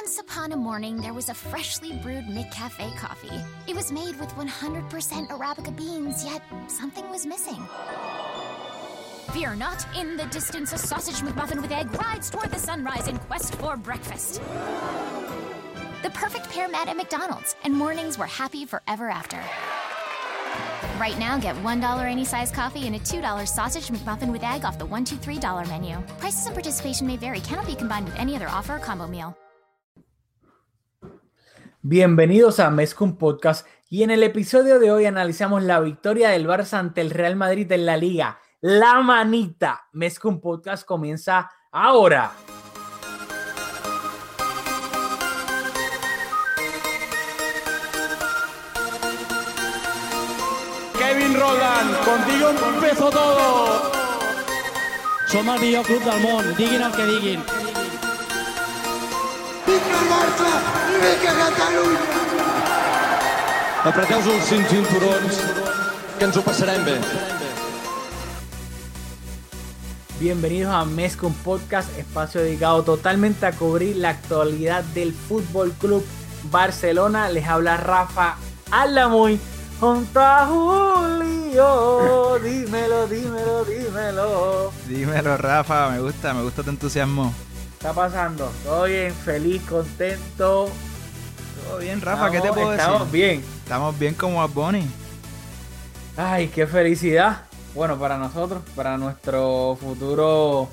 Once upon a morning, there was a freshly brewed McCafe coffee. It was made with 100% Arabica beans, yet something was missing. Fear not, in the distance, a sausage McMuffin with egg rides toward the sunrise in quest for breakfast. The perfect pair met at McDonald's, and mornings were happy forever after. Right now, get $1 any size coffee and a $2 sausage McMuffin with egg off the $123 menu. Prices and participation may vary, cannot be combined with any other offer or combo meal. Bienvenidos a Mezcum Podcast y en el episodio de hoy analizamos la victoria del Barça ante el Real Madrid en la Liga. La manita. Mezcum Podcast comienza ahora. Kevin Roland, contigo empezó todo. Som el millor club del món, diguin el que diguin. Vinga i vinga Catalunya! Apreteu els cinc cinturons, que ens ho passarem bé. Bienvenidos a Mezcum Podcast, espacio dedicado totalmente a cubrir la actualidad del Fútbol Club Barcelona. Les habla Rafa Alamuy junto a Julio. Dímelo, dímelo, dímelo. Dímelo, Rafa, me gusta, me gusta tu entusiasmo. ¿Qué está pasando? ¿Todo bien? ¿Feliz? ¿Contento? Todo bien, Rafa, ¿qué te Estamos- puedo decir? Estamos bien. Estamos bien como a Bonnie. Ay, qué felicidad. Bueno, para nosotros, para nuestro futuro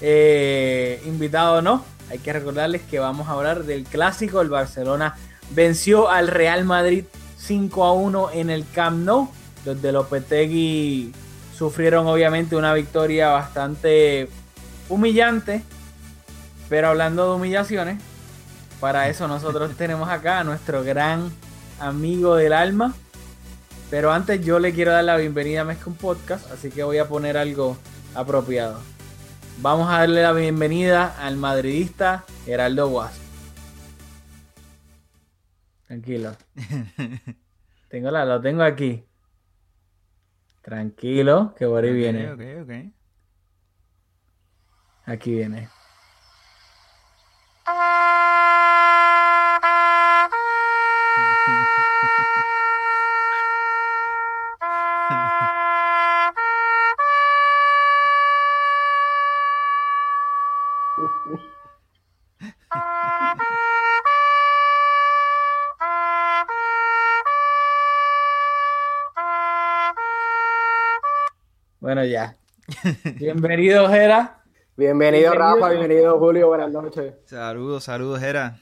eh, invitado, ¿no? Hay que recordarles que vamos a hablar del clásico. El Barcelona venció al Real Madrid 5 a 1 en el Camp Nou. Los de Lopetegui sufrieron obviamente una victoria bastante humillante. Pero hablando de humillaciones, para eso nosotros tenemos acá a nuestro gran amigo del alma, pero antes yo le quiero dar la bienvenida a Mezcum Podcast, así que voy a poner algo apropiado. Vamos a darle la bienvenida al madridista Geraldo Guas. Tranquilo. Tengo la, lo tengo aquí. Tranquilo, que por ahí viene. Ok, ok, ok. Aquí viene. Bienvenido, Gera. Bienvenido, Bienvenido. Rafa, bienvenido Julio, buenas noches. Saludos, saludos, Jera.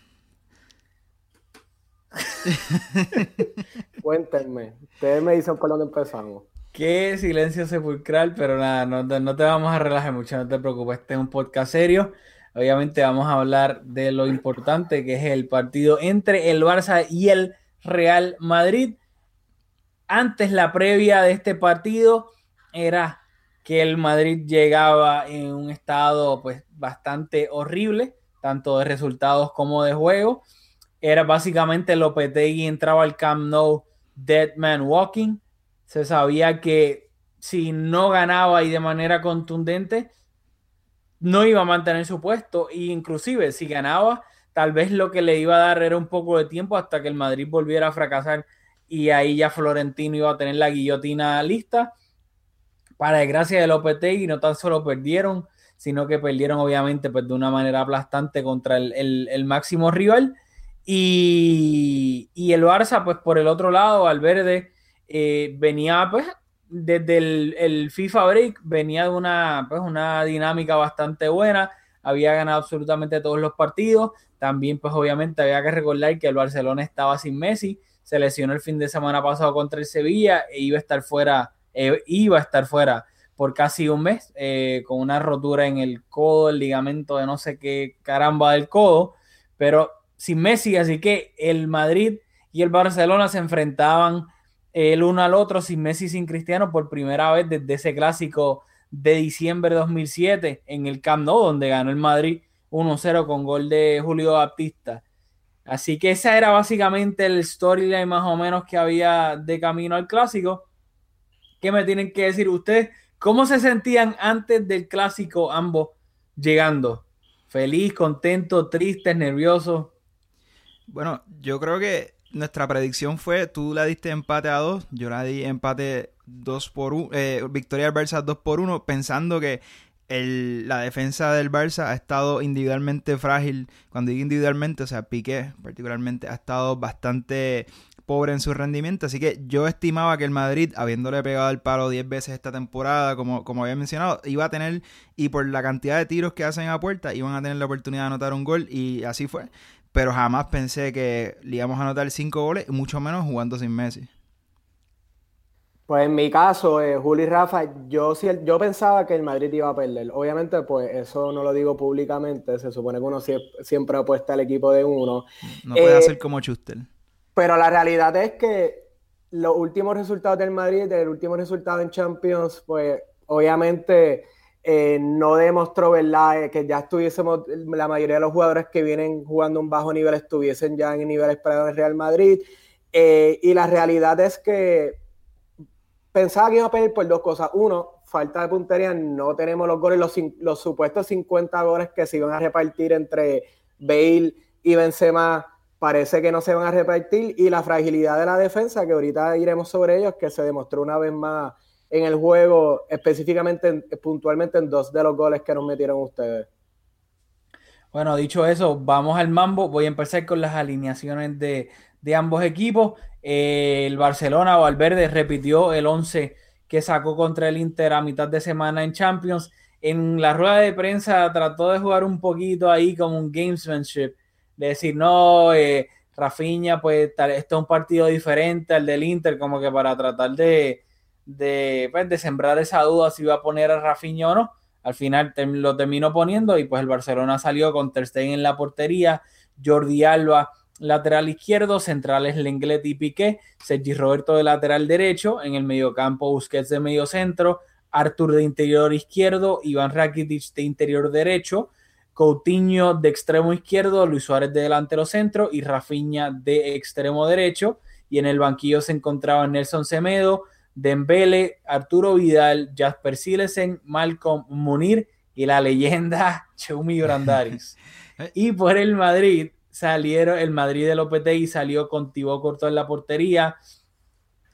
Cuéntenme, ustedes me dicen por dónde empezamos. Qué silencio sepulcral, pero nada, no, te- no te vamos a relajar mucho, no te preocupes, este es un podcast serio. Obviamente vamos a hablar de lo importante que es el partido entre el Barça y el Real Madrid. Antes la previa de este partido era que el Madrid llegaba en un estado pues bastante horrible, tanto de resultados como de juego. Era básicamente Lopetegui entraba al Camp Nou Dead Man Walking. Se sabía que si no ganaba y de manera contundente, no iba a mantener su puesto. E inclusive si ganaba, tal vez lo que le iba a dar era un poco de tiempo hasta que el Madrid volviera a fracasar y ahí ya Florentino iba a tener la guillotina lista. Para desgracia de Lopetegui, no tan solo perdieron, sino que perdieron obviamente pues, de una manera aplastante contra el, el- el máximo rival. Y, y el Barça, pues por el otro lado, Valverde eh, venía pues desde el, el FIFA Break, venía de una, pues, una dinámica bastante buena, había ganado absolutamente todos los partidos, también pues obviamente había que recordar que el Barcelona estaba sin Messi, se lesionó el fin de semana pasado contra el Sevilla e iba a estar fuera, eh, iba a estar fuera por casi un mes, eh, con una rotura en el codo, el ligamento de no sé qué caramba del codo, pero sin Messi, así que el Madrid y el Barcelona se enfrentaban el uno al otro sin Messi sin Cristiano por primera vez desde ese clásico de diciembre de 2007 en el Camp Nou, donde ganó el Madrid 1-0 con gol de Julio Baptista. Así que esa era básicamente el storyline más o menos que había de camino al clásico. ¿Qué me tienen que decir ustedes? ¿Cómo se sentían antes del clásico ambos llegando? ¿Feliz, contento, tristes, nerviosos? Bueno, yo creo que nuestra predicción fue, tú la diste empate a dos, yo la di empate 2 por 1, eh, victoria del Barça 2 por 1, pensando que la defensa del Barça ha estado individualmente frágil. Cuando digo individualmente, o sea, Piqué particularmente, ha estado bastante pobre en su rendimiento. Así que yo estimaba que el Madrid, habiéndole pegado el palo 10 veces esta temporada, como, como había mencionado, iba a tener, y por la cantidad de tiros que hacen a puerta, iban a tener la oportunidad de anotar un gol, y así fue. Pero jamás pensé que le íbamos a anotar 5 goles, mucho menos jugando sin Messi. Pues en mi caso, eh, Juli y Rafa, yo, sí- yo pensaba que el Madrid iba a perder. Obviamente, pues eso no lo digo públicamente, se supone que uno sie- siempre apuesta al equipo de uno. No puede Eh, hacer como Schuster. Pero la realidad es que los últimos resultados del Madrid, el último resultado en Champions, pues obviamente eh, no demostró, ¿verdad?, Eh, que ya estuviésemos, la mayoría de los jugadores que vienen jugando un bajo nivel estuviesen ya en nivel esperado en el Real Madrid. Eh, y la realidad es que pensaba que iba a perder por dos cosas. Uno, falta de puntería, no tenemos los goles, los, los supuestos 50 goles que se iban a repartir entre Bale y Benzema parece que no se van a repartir y la fragilidad de la defensa, que ahorita iremos sobre ellos, que se demostró una vez más en el juego, específicamente, en- puntualmente en dos de los goles que nos metieron ustedes. Bueno, dicho eso, vamos al mambo. Voy a empezar con las alineaciones de, de ambos equipos. Eh, el Barcelona Valverde repitió el 11 que sacó contra el Inter a mitad de semana en Champions. En la rueda de prensa trató de jugar un poquito ahí como un gamesmanship, de decir, no, eh, Rafinha, pues tal, esto es un partido diferente al del Inter, como que para tratar de, de, pues, de sembrar esa duda si iba a poner a Rafinha o no. Al final lo terminó poniendo y pues el Barcelona salió con Ter Stegen en la portería, Jordi Alba lateral izquierdo, centrales Lenglet y Piqué, Sergi Roberto de lateral derecho, en el mediocampo Busquets de medio centro, Artur de interior izquierdo, Iván Rakitic de interior derecho, Coutinho de extremo izquierdo, Luis Suárez de delantero centro y Rafinha de extremo derecho. Y en el banquillo se encontraban Nelson Semedo, Dembele, Arturo Vidal, Jasper Silesen, Malcolm Munir y la leyenda Chumi Brandaris. y por el Madrid salieron, el Madrid de Lopetegui salió con Thibaut Courtois en la portería,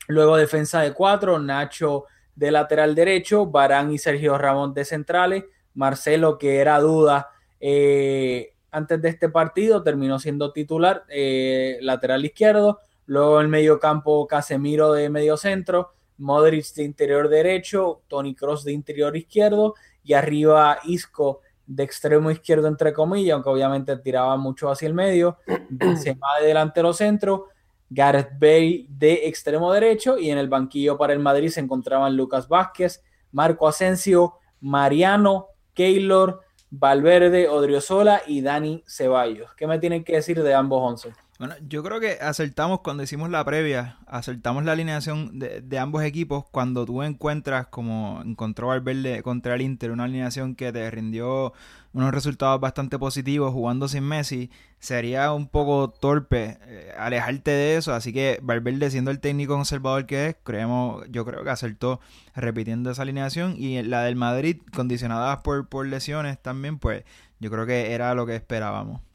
luego defensa de cuatro, Nacho de lateral derecho, Barán y Sergio Ramón de centrales, Marcelo que era duda eh, antes de este partido terminó siendo titular eh, lateral izquierdo, luego el medio campo Casemiro de medio centro, Modric de interior derecho, Tony Cross de interior izquierdo y arriba Isco de extremo izquierdo entre comillas, aunque obviamente tiraba mucho hacia el medio, Benzema de delantero centro, Gareth Bale de extremo derecho y en el banquillo para el Madrid se encontraban Lucas Vázquez, Marco Asensio, Mariano, Keylor, Valverde, Odriozola y Dani Ceballos. ¿Qué me tienen que decir de ambos once? Bueno, yo creo que acertamos cuando hicimos la previa, acertamos la alineación de, de ambos equipos cuando tú encuentras, como encontró Valverde contra el Inter, una alineación que te rindió unos resultados bastante positivos jugando sin Messi, sería un poco torpe eh, alejarte de eso, así que Valverde siendo el técnico conservador que es, creemos, yo creo que acertó repitiendo esa alineación y la del Madrid, condicionada por, por lesiones también, pues yo creo que era lo que esperábamos.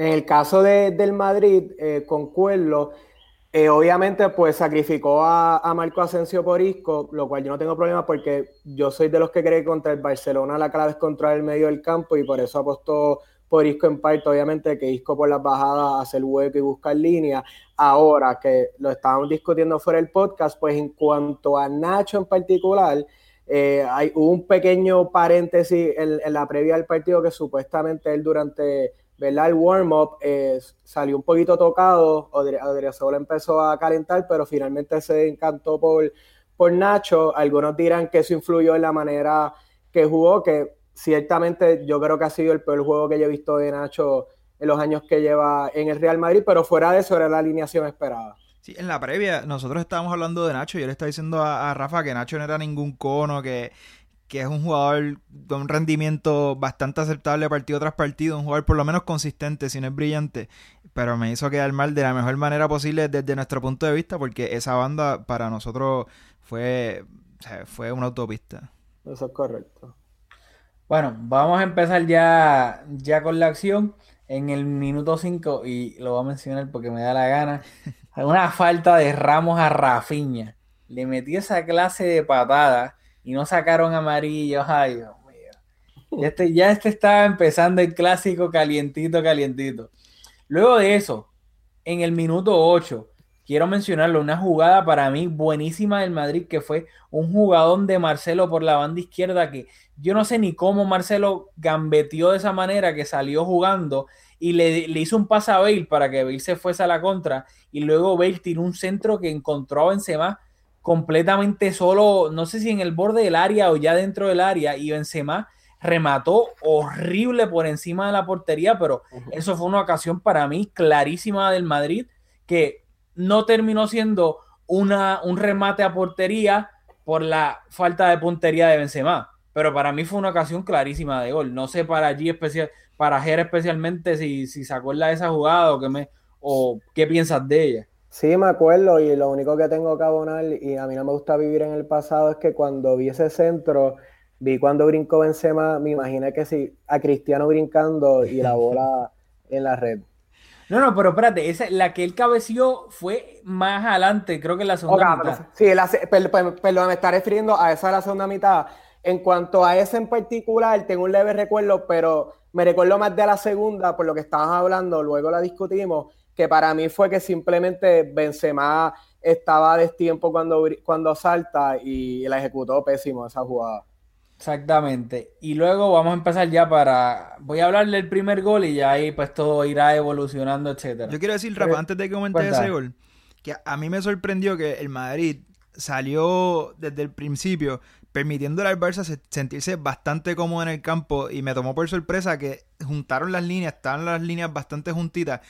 En el caso de, del Madrid, eh, concuerdo, eh, obviamente pues sacrificó a, a, Marco Asensio por Isco, lo cual yo no tengo problema porque yo soy de los que cree que contra el Barcelona la clave es controlar el medio del campo y por eso apostó por Isco en parte, obviamente que Isco por las bajadas hace el hueco y busca línea. Ahora que lo estábamos discutiendo fuera del podcast, pues en cuanto a Nacho en particular, eh, hay un pequeño paréntesis en, en la previa del partido que supuestamente él durante ¿verdad? El warm-up eh, salió un poquito tocado, Odriozola empezó a calentar, pero finalmente se encantó por, por Nacho. Algunos dirán que eso influyó en la manera que jugó, que ciertamente yo creo que ha sido el peor juego que yo he visto de Nacho en los años que lleva en el Real Madrid, pero fuera de eso era la alineación esperada. Sí, en la previa nosotros estábamos hablando de Nacho y yo le estaba diciendo a, a Rafa que Nacho no era ningún cono, que que es un jugador de un rendimiento bastante aceptable partido tras partido, un jugador por lo menos consistente, si no es brillante, pero me hizo quedar mal de la mejor manera posible desde nuestro punto de vista, porque esa banda para nosotros fue, o sea, fue una autopista. Eso es correcto. Bueno, vamos a empezar ya, ya con la acción. en el minuto 5, y lo voy a mencionar porque me da la gana, una falta de Ramos a Rafiña. Le metí esa clase de patada y no sacaron amarillos. Ay, Dios mío. Este, ya este estaba empezando el clásico calientito, calientito. Luego de eso, en el minuto 8, quiero mencionarlo, una jugada para mí buenísima del Madrid, que fue un jugadón de Marcelo por la banda izquierda, que yo no sé ni cómo Marcelo gambeteó de esa manera, que salió jugando y le, hizo un pase a Bale para que Bale se fuese a la contra, y luego Bale tiró un centro que encontró a Benzema completamente solo, no sé si en el borde del área o ya dentro del área, y Benzema remató horrible por encima de la portería, pero eso fue una ocasión para mí clarísima del Madrid, que no terminó siendo una, un remate a portería por la falta de puntería de Benzema. Pero para mí fue una ocasión clarísima de gol. No sé para allí especial, para Jer especialmente si, si se acuerda de esa jugada o, que me, o qué piensas de ella. Sí, me acuerdo y lo único que tengo que abonar y a mí no me gusta vivir en el pasado es que cuando vi ese centro, vi cuando brincó Benzema, me imaginé que sí, a Cristiano brincando y la bola en la red. No, no, pero espérate, esa, la que él cabeció fue más adelante, creo que en la segunda mitad. Sí, perdón, me está refiriendo a esa de la segunda mitad. En cuanto a ese en particular, tengo un leve recuerdo, pero me recuerdo más de la segunda, por lo que estabas hablando, luego la discutimos, que para mí fue que simplemente Benzema estaba a destiempo cuando, cuando salta y la ejecutó pésimo esa jugada. Exactamente. Y luego vamos a empezar ya para. Voy a hablar del primer gol y ya ahí pues todo irá evolucionando, etcétera. Yo quiero decir, Rafa, antes de que comente ese gol, que a mí me sorprendió que el Madrid salió desde el principio permitiéndole al Barça sentirse bastante cómodo en el campo y me tomó por sorpresa que juntaron las líneas, estaban las líneas bastante juntitas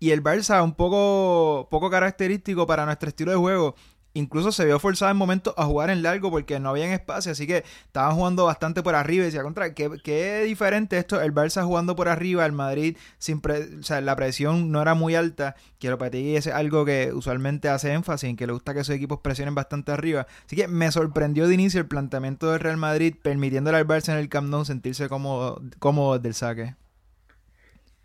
y el Barça un poco, poco característico para nuestro estilo de juego incluso se vio forzado en momentos a jugar en largo porque no había espacio, así que estaban jugando bastante por arriba y decía, contra, ¿qué, qué diferente esto, el Barça jugando por arriba, el Madrid, sin o sea, la presión no era muy alta, para ti es algo que usualmente hace énfasis en que le gusta que sus equipos presionen bastante arriba, así que me sorprendió de inicio el planteamiento del Real Madrid permitiéndole al Barça en el Camp Nou sentirse cómodo, cómodo del saque.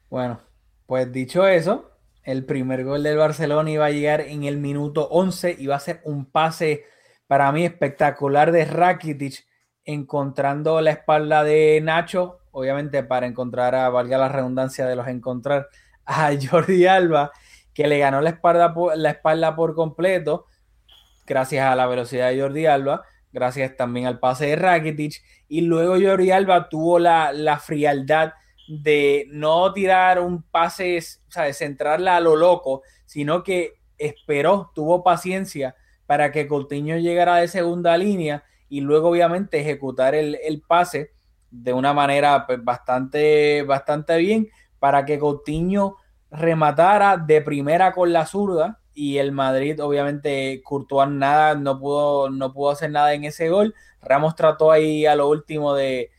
Bueno, pues dicho eso, el primer gol del Barcelona iba a llegar en el minuto 11, iba a ser un pase para mí espectacular de Rakitic, encontrando la espalda de Nacho, obviamente para encontrar a, valga la redundancia de los encontrar, a Jordi Alba, que le ganó la espalda por, la espalda por completo, gracias a la velocidad de Jordi Alba, gracias también al pase de Rakitic, y luego Jordi Alba tuvo la, la frialdad de no tirar un pase, o sea, de centrarla a lo loco, sino que esperó, tuvo paciencia para que Coutinho llegara de segunda línea y luego obviamente ejecutar el, pase de una manera pues, bastante, bastante bien para que Coutinho rematara de primera con la zurda y el Madrid obviamente Courtois nada, no pudo, no pudo hacer nada en ese gol. Ramos trató ahí a lo último de,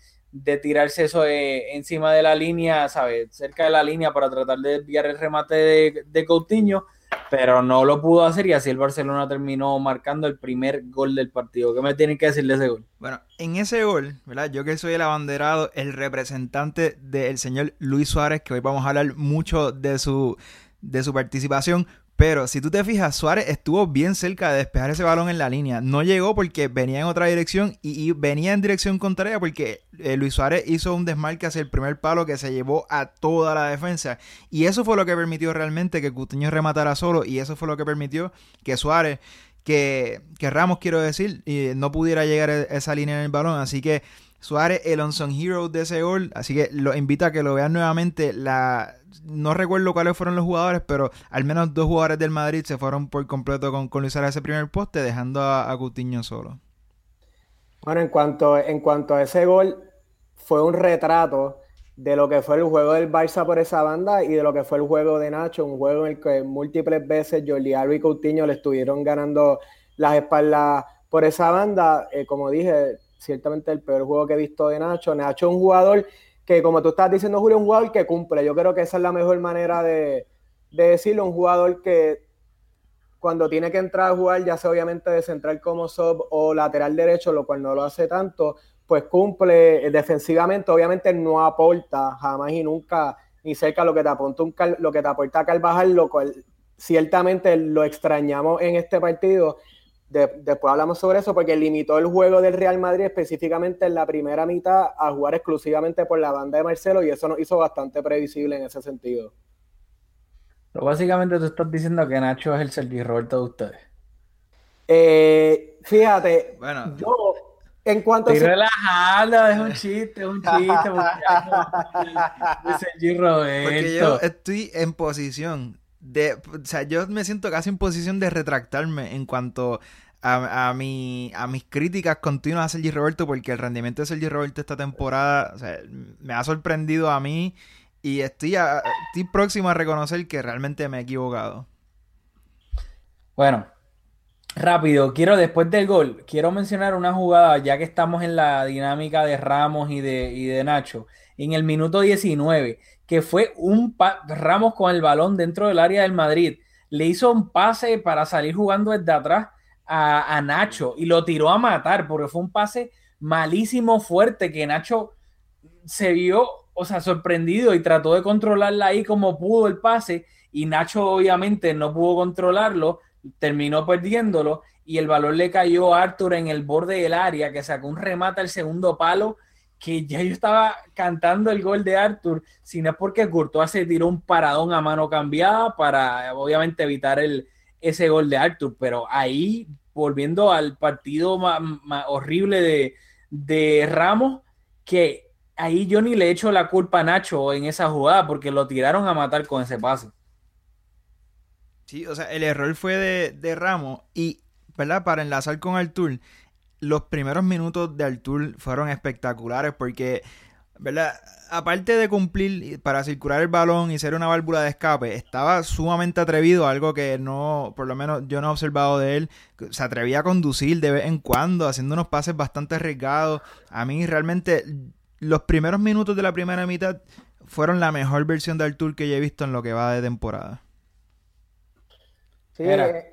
de tirarse eso encima de la línea, ¿sabes? Cerca de la línea para tratar de desviar el remate de, de, Coutinho, pero no lo pudo hacer y así el Barcelona terminó marcando el primer gol del partido. ¿Qué me tienen que decir de ese gol? Bueno, en ese gol, ¿verdad? Yo que soy el abanderado, el representante del señor Luis Suárez, que hoy vamos a hablar mucho de su, de su participación, pero si tú te fijas, Suárez estuvo bien cerca de despejar ese balón en la línea. No llegó porque venía en otra dirección y, venía en dirección contraria porque eh, Luis Suárez hizo un desmarque hacia el primer palo que se llevó a toda la defensa. Y eso fue lo que permitió realmente que Cutiño rematara solo y eso fue lo que permitió que Suárez, que, que Ramos quiero decir, no pudiera llegar a esa línea en el balón. Así que Suárez, el unsung hero de ese gol. Así que lo invito a que lo vean nuevamente. La, no recuerdo cuáles fueron los jugadores, pero al menos dos jugadores del Madrid se fueron por completo con, con Luis ese primer poste, dejando a, a Coutinho solo. Bueno, en cuanto, en cuanto a ese gol, fue un retrato de lo que fue el juego del Barça por esa banda y de lo que fue el juego de Nacho, un juego en el que múltiples veces Jordi Alba y Coutinho le estuvieron ganando las espaldas por esa banda. Eh, como dije, ciertamente el peor juego que he visto de Nacho. Nacho es un jugador que, como tú estás diciendo, Julio, un jugador que cumple. Yo creo que esa es la mejor manera de, decirlo. Un jugador que cuando tiene que entrar a jugar, ya sea obviamente de central como sub o lateral derecho, lo cual no lo hace tanto, pues cumple defensivamente. Obviamente no aporta jamás y nunca ni cerca lo que te apunta un lo que te aporta Carvajal, lo cual ciertamente lo extrañamos en este partido. Después hablamos sobre eso porque limitó el juego del Real Madrid específicamente en la primera mitad a jugar exclusivamente por la banda de Marcelo y eso nos hizo bastante previsible en ese sentido. Pero básicamente tú estás diciendo que Nacho es el Sergi Roberto de ustedes. Eh, fíjate, bueno, yo en cuanto Estoy a... relajado, es un chiste, es un chiste. Sergi Roberto. Porque yo estoy en posición de, o sea, yo me siento casi en posición de retractarme en cuanto a, a, mi, a mis críticas continuas a Sergi Roberto, porque el rendimiento de Sergi Roberto esta temporada me ha sorprendido a mí y estoy, estoy próximo a reconocer que realmente me he equivocado. Bueno, rápido, quiero después del gol, quiero mencionar una jugada, ya que estamos en la dinámica de Ramos y de, y de Nacho, en el minuto 19 que fue un Ramos con el balón dentro del área del Madrid. Le hizo un pase para salir jugando desde atrás a, Nacho y lo tiró a matar porque fue un pase malísimo, fuerte, que Nacho se vio, o sea, sorprendido y trató de controlarla ahí como pudo el pase y Nacho obviamente no pudo controlarlo, terminó perdiéndolo y el balón le cayó a Arthur en el borde del área que sacó un remate al segundo palo que ya yo estaba cantando el gol de Arthur, sino porque Courtois se tiró un paradón a mano cambiada para obviamente evitar ese gol de Arthur, pero ahí volviendo al partido más, horrible de, Ramos, que ahí yo ni le echo la culpa a Nacho en esa jugada porque lo tiraron a matar con ese pase. Sí, o sea, el error fue de, de Ramos y, ¿verdad? Para enlazar con Artur, los primeros minutos de Artur fueron espectaculares porque, ¿verdad? Aparte de cumplir para circular el balón y ser una válvula de escape, estaba sumamente atrevido, algo que no, por lo menos yo no he observado de él. Se atrevía a conducir de vez en cuando, haciendo unos pases bastante arriesgados. A mí realmente los primeros minutos de la primera mitad fueron la mejor versión de Artur que yo he visto en lo que va de temporada. Sí,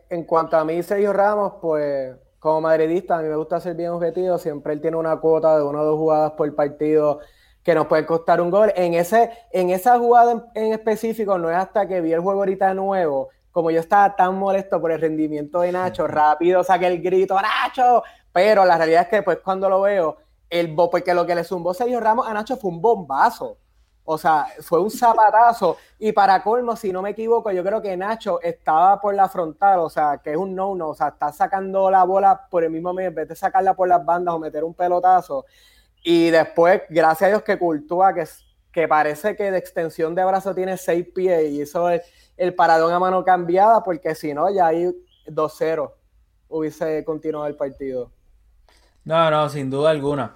en cuanto a mí, Sergio Ramos, pues como madridista, a mí me gusta ser bien objetivo. Siempre él tiene una cuota de una o dos jugadas por partido que nos puede costar un gol. En, ese, en esa jugada en, específico, no es hasta que vi el juego ahorita nuevo, como yo estaba tan molesto por el rendimiento de Nacho, rápido saqué el grito, ¡Nacho! Pero la realidad es que pues cuando lo veo, el porque lo que le zumbó Sergio Ramos a Nacho fue un bombazo. O sea, fue un zapatazo. Y para colmo, si no me equivoco, yo creo que Nacho estaba por la frontal, o sea, que es un no-no. O sea, está sacando la bola por el mismo medio, en vez de sacarla por las bandas o meter un pelotazo. Y después, gracias a Dios que cultúa que, que parece que de extensión de brazo tiene seis pies y eso es el paradón a mano cambiada, porque si no, ya ahí 2-0 hubiese continuado el partido. No, no, sin duda alguna.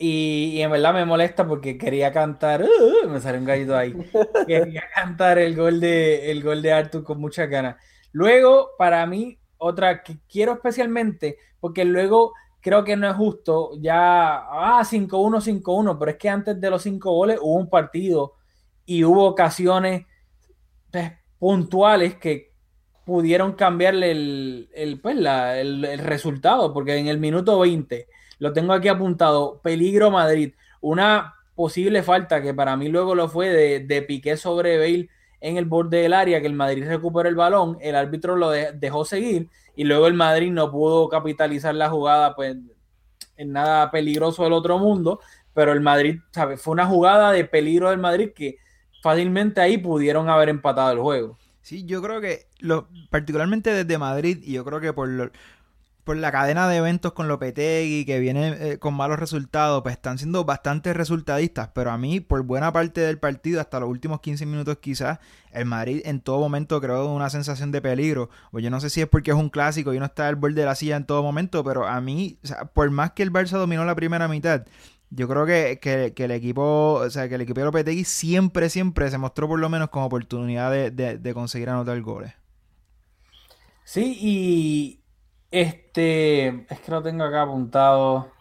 Y, en verdad me molesta porque quería cantar, uh, me salió un gallito ahí, quería cantar el gol de, el gol de Arthur con mucha ganas. Luego, para mí, otra que quiero especialmente, porque luego creo que no es justo, ya, ah, 5-1, 5-1, pero es que antes de los cinco goles hubo un partido y hubo ocasiones pues, puntuales que pudieron cambiarle el, el, pues, el, el resultado, porque en el minuto 20 lo tengo aquí apuntado. Peligro Madrid. Una posible falta que para mí luego lo fue de, de Piqué sobre Bale en el borde del área, que el Madrid recuperó el balón, el árbitro lo dejó seguir y luego el Madrid no pudo capitalizar la jugada, pues en nada peligroso del otro mundo, pero el Madrid, ¿sabes? Fue una jugada de peligro del Madrid que fácilmente ahí pudieron haber empatado el juego. Sí, yo creo que, lo, particularmente desde Madrid, y yo creo que por, lo, por la cadena de eventos con Lopetegui que viene eh, con malos resultados, pues están siendo bastante resultadistas, pero a mí por buena parte del partido, hasta los últimos 15 minutos quizás, el Madrid en todo momento creó una sensación de peligro, o yo no sé si es porque es un clásico y no está al borde de la silla en todo momento, pero a mí, o sea, por más que el Barça dominó la primera mitad, yo creo que, el equipo, o sea, que el equipo de Lopetegui siempre, siempre se mostró por lo menos como oportunidad de, de conseguir anotar goles. Sí, y, este, es que lo tengo acá apuntado.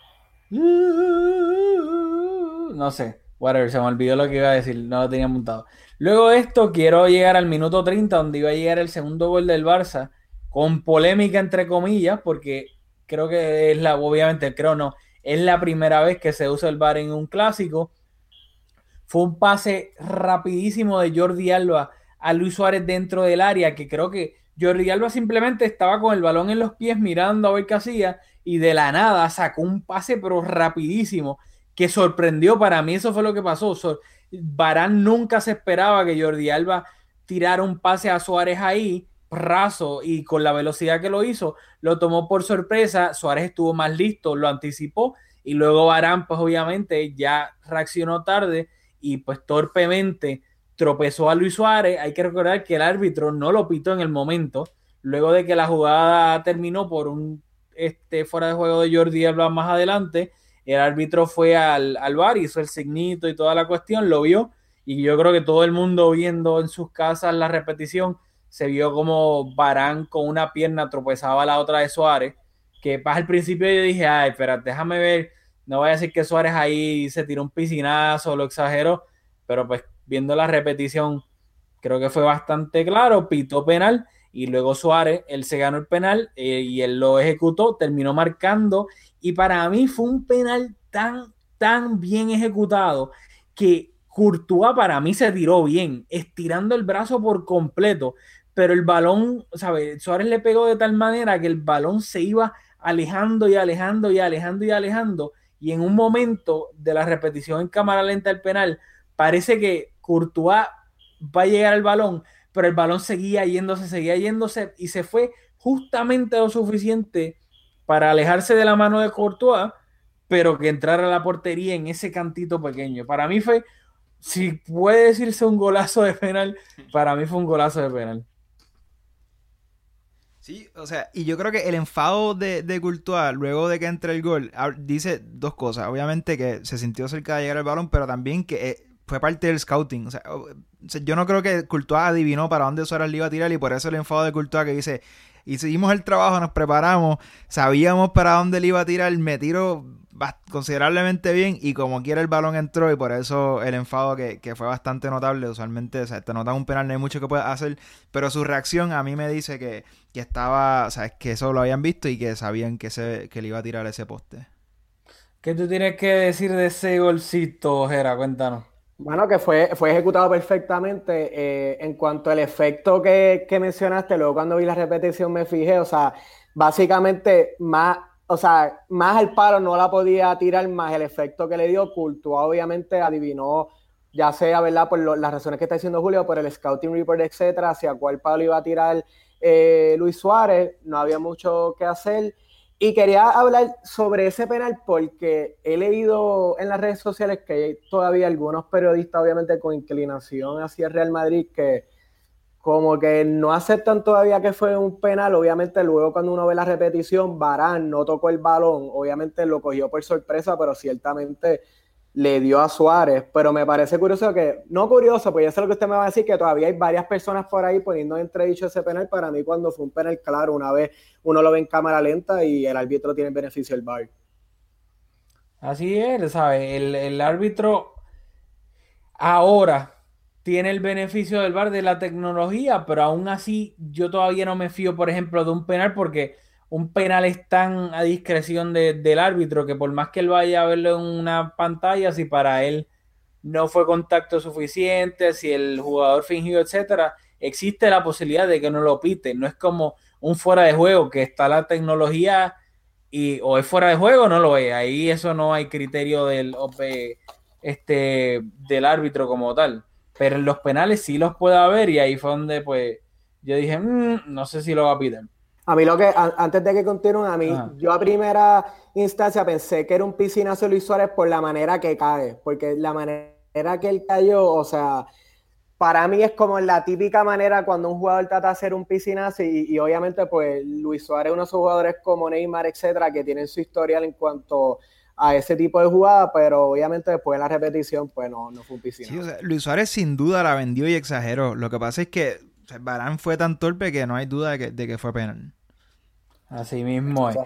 No sé, whatever, se me olvidó lo que iba a decir, no lo tenía apuntado. Luego de esto, quiero llegar al minuto 30, donde iba a llegar el segundo gol del Barça, con polémica entre comillas, porque creo que es la, obviamente, creo no, es la primera vez que se usa el VAR en un clásico. fue un pase rapidísimo de Jordi Alba a Luis Suárez dentro del área, que creo que Jordi Alba simplemente estaba con el balón en los pies mirando a ver qué hacía y de la nada sacó un pase pero rapidísimo que sorprendió para mí, eso fue lo que pasó. Barán nunca se esperaba que Jordi Alba tirara un pase a Suárez ahí, raso, y con la velocidad que lo hizo, lo tomó por sorpresa, Suárez estuvo más listo, lo anticipó, y luego Barán, pues obviamente ya reaccionó tarde y pues torpemente tropezó a Luis Suárez. Hay que recordar que el árbitro no lo pitó en el momento, luego de que la jugada terminó por un este, fuera de juego de Jordi Alba más adelante, el árbitro fue al, al bar, hizo el signito y toda la cuestión, lo vio, y yo creo que todo el mundo viendo en sus casas la repetición, se vio como Barán con una pierna tropezaba a la otra de Suárez, que para al principio yo dije, ay, espera, déjame ver, no voy a decir que Suárez ahí se tiró un piscinazo, lo exageró, pero pues viendo la repetición, creo que fue bastante claro, pitó penal y luego Suárez, él se ganó el penal eh, y él lo ejecutó, terminó marcando y para mí fue un penal tan, tan bien ejecutado que Courtois para mí se tiró bien, estirando el brazo por completo, pero el balón, ¿sabes? Suárez le pegó de tal manera que el balón se iba alejando y alejando y alejando y alejando y en un momento de la repetición en cámara lenta del penal parece que Courtois va a llegar al balón, pero el balón seguía yéndose, seguía yéndose y se fue justamente lo suficiente para alejarse de la mano de Courtois, pero que entrara a la portería en ese cantito pequeño. Para mí fue, si puede decirse un golazo de penal, para mí fue un golazo de penal. Sí, o sea, y yo creo que el enfado de, de Courtois luego de que entre el gol dice dos cosas. Obviamente que se sintió cerca de llegar al balón, pero también que eh, fue parte del scouting. O sea, yo no creo que Courtois adivinó para dónde Suárez le iba a tirar y por eso el enfado de Courtois que dice, seguimos el trabajo, nos preparamos, sabíamos para dónde le iba a tirar, me tiro considerablemente bien y como quiera el balón entró y por eso el enfado que, fue bastante notable, usualmente, o sea, te notan un penal, no hay mucho que puedas hacer, pero su reacción a mí me dice que, estaba, o sea, que eso lo habían visto y que sabían que, se, que le iba a tirar ese poste. ¿Qué tú tienes que decir de ese golcito, Jera? Cuéntanos. Bueno, que fue, fue ejecutado perfectamente. Eh, en cuanto al efecto que, que, mencionaste, luego cuando vi la repetición me fijé, o sea, básicamente más, o sea, más al palo no la podía tirar, más el efecto que le dio, Culto obviamente adivinó, ya sea, ¿verdad? Por las razones que está diciendo Julio, por el scouting report, etcétera, hacia cuál palo iba a tirar eh, Luis Suárez, no había mucho que hacer. Y quería hablar sobre ese penal porque he leído en las redes sociales que hay todavía algunos periodistas, obviamente con inclinación hacia el Real Madrid, que como que no aceptan todavía que fue un penal. Obviamente luego cuando uno ve la repetición, Barán no tocó el balón, obviamente lo cogió por sorpresa, pero ciertamente le dio a Suárez, pero me parece curioso que, no curioso, pues ya sé lo que usted me va a decir, que todavía hay varias personas por ahí poniendo entredicho ese penal, para mí cuando fue un penal claro, una vez uno lo ve en cámara lenta y el árbitro tiene el beneficio del VAR. Así es, ¿sabes? El, el árbitro ahora tiene el beneficio del VAR de la tecnología, pero aún así yo todavía no me fío, por ejemplo, de un penal porque un penal es tan a discreción del árbitro que por más que él vaya a verlo en una pantalla, si para él no fue contacto suficiente, si el jugador fingió, etcétera, existe la posibilidad de que no lo pite. No es como un fuera de juego que está la tecnología y o es fuera de juego o no lo es. Ahí eso no hay criterio del este del árbitro como tal. Pero en los penales sí los puede haber y ahí fue donde pues yo dije, mm, no sé si lo va a pitar. A mí lo que, antes de que continúen, a mí, yo a primera instancia pensé que era un piscinazo Luis Suárez por la manera que cae, porque la manera que él cayó, o sea, para mí es como la típica manera cuando un jugador trata de hacer un piscinazo y, obviamente pues Luis Suárez es uno de esos jugadores como Neymar, etcétera, que tienen su historial en cuanto a ese tipo de jugada, pero obviamente después en la repetición pues no, no fue un piscinazo. Luis Suárez sin duda la vendió y exageró. Lo que pasa es que Barán fue tan torpe que no hay duda de que, de que fue penal. Así mismo es.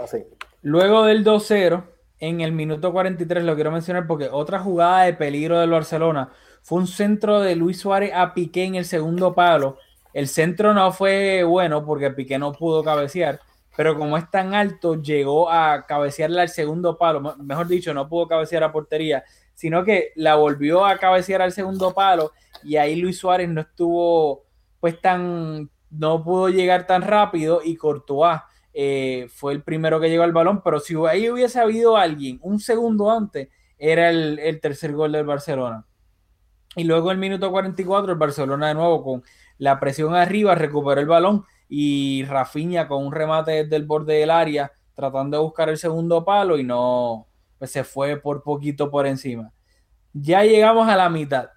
Luego del 2-0, en el minuto 43 lo quiero mencionar porque otra jugada de peligro del Barcelona fue un centro de Luis Suárez a Piqué en el segundo palo. El centro no fue bueno porque Piqué no pudo cabecear, pero como es tan alto, llegó a cabecearle al segundo palo. Mejor dicho, no pudo cabecear a portería. sino que la volvió a cabecear al segundo palo y ahí Luis Suárez no estuvo pues tan, no pudo llegar tan rápido y Courtois eh, fue el primero que llegó al balón, pero si ahí hubiese habido alguien un segundo antes, era el, el tercer gol del Barcelona. Y luego el minuto 44 el Barcelona de nuevo con la presión arriba recuperó el balón y Rafinha con un remate desde el borde del área tratando de buscar el segundo palo y no, pues se fue por poquito por encima. Ya llegamos a la mitad.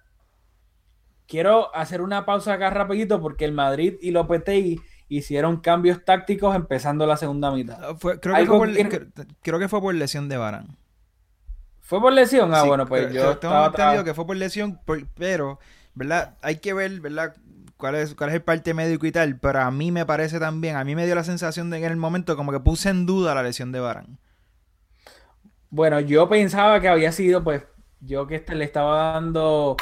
Quiero hacer una pausa acá rapidito porque el Madrid y Lopetegui hicieron cambios tácticos empezando la segunda mitad. Ah, creo, que fue por, creo, que fue por lesión de Barán. ¿Fue por lesión? Ah, bueno, pues yo tengo entendido que fue por lesión, pero, ¿verdad? Hay que ver, ¿verdad? Cuál es, cuál es el parte médico y tal, pero a mí me parece también, a mí me dio la sensación de que en el momento como que puse en duda la lesión de Barán. Bueno, yo pensaba que había sido, pues, yo que este, le estaba dando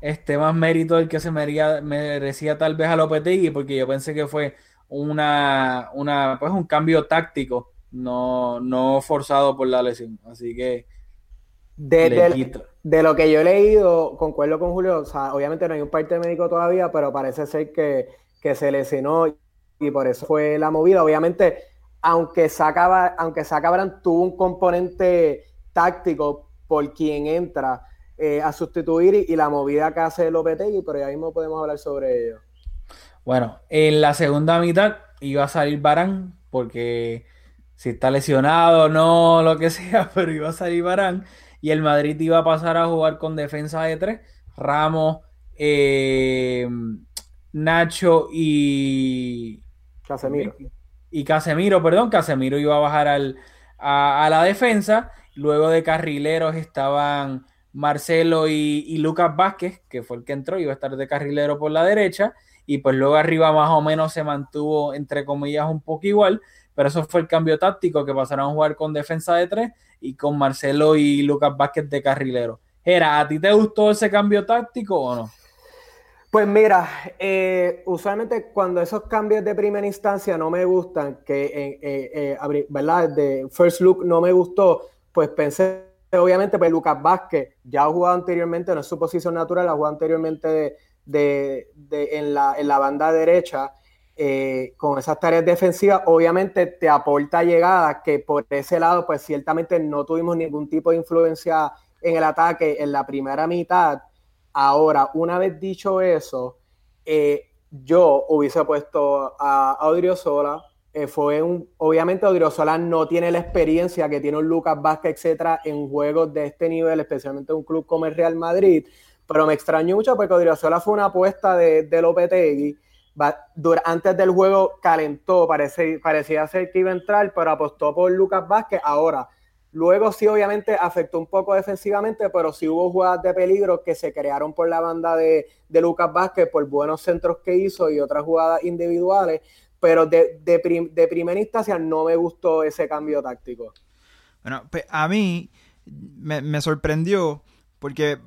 este más mérito del que se merecía, merecía tal vez a Lopetegui, porque yo pensé que fue una, una pues un cambio táctico, no, no forzado por la lesión. Así que de, lo que yo he leído, concuerdo con Julio, o sea, obviamente no hay un parte médico todavía, pero parece ser que, se lesionó y por eso fue la movida. Obviamente, aunque sacaba, aunque sacaban tuvo un componente táctico por quien entra eh, a sustituir y, la movida que hace Lopetegui, pero ya mismo podemos hablar sobre ello. Bueno, en la segunda mitad iba a salir Barán, porque si está lesionado no, lo que sea, pero iba a salir Barán y el Madrid iba a pasar a jugar con defensa de tres. Ramos, eh, Nacho y Casemiro. Y Casemiro, perdón, Casemiro iba a bajar al, a, la defensa. Luego de carrileros estaban Marcelo y, Lucas Vázquez, que fue el que entró, iba a estar de carrilero por la derecha. Y pues luego arriba más o menos se mantuvo, entre comillas, un poco igual. Pero eso fue el cambio táctico, que pasaron a jugar con defensa de tres y con Marcelo y Lucas Vázquez de carrilero. Era, ¿a ti te gustó ese cambio táctico o no? Pues mira, eh, usualmente cuando esos cambios de primera instancia no me gustan, que eh, eh, ¿verdad? De first look no me gustó, pues pensé, obviamente, pues Lucas Vázquez ya ha jugado anteriormente, no es su posición natural, ha jugado anteriormente de, en, la, en la banda derecha eh, con esas tareas defensivas, obviamente te aporta llegada, que por ese lado, pues ciertamente no tuvimos ningún tipo de influencia en el ataque en la primera mitad. Ahora, una vez dicho eso, eh, yo hubiese puesto a, Odriozola. Eh, fue un, obviamente Odriozola no tiene la experiencia que tiene un Lucas Vázquez, etcétera, en juegos de este nivel, especialmente un club como el Real Madrid. Pero me extrañó mucho porque Odriozola fue una apuesta de, de Lopetegui antes del juego calentó, parecía ser que iba a entrar, pero apostó por Lucas Vázquez. Ahora, luego sí, obviamente afectó un poco defensivamente, pero sí hubo jugadas de peligro que se crearon por la banda de, Lucas Vázquez, por buenos centros que hizo y otras jugadas individuales. Pero de, de primera instancia no me gustó ese cambio táctico. Bueno, pues a mí me, me sorprendió porque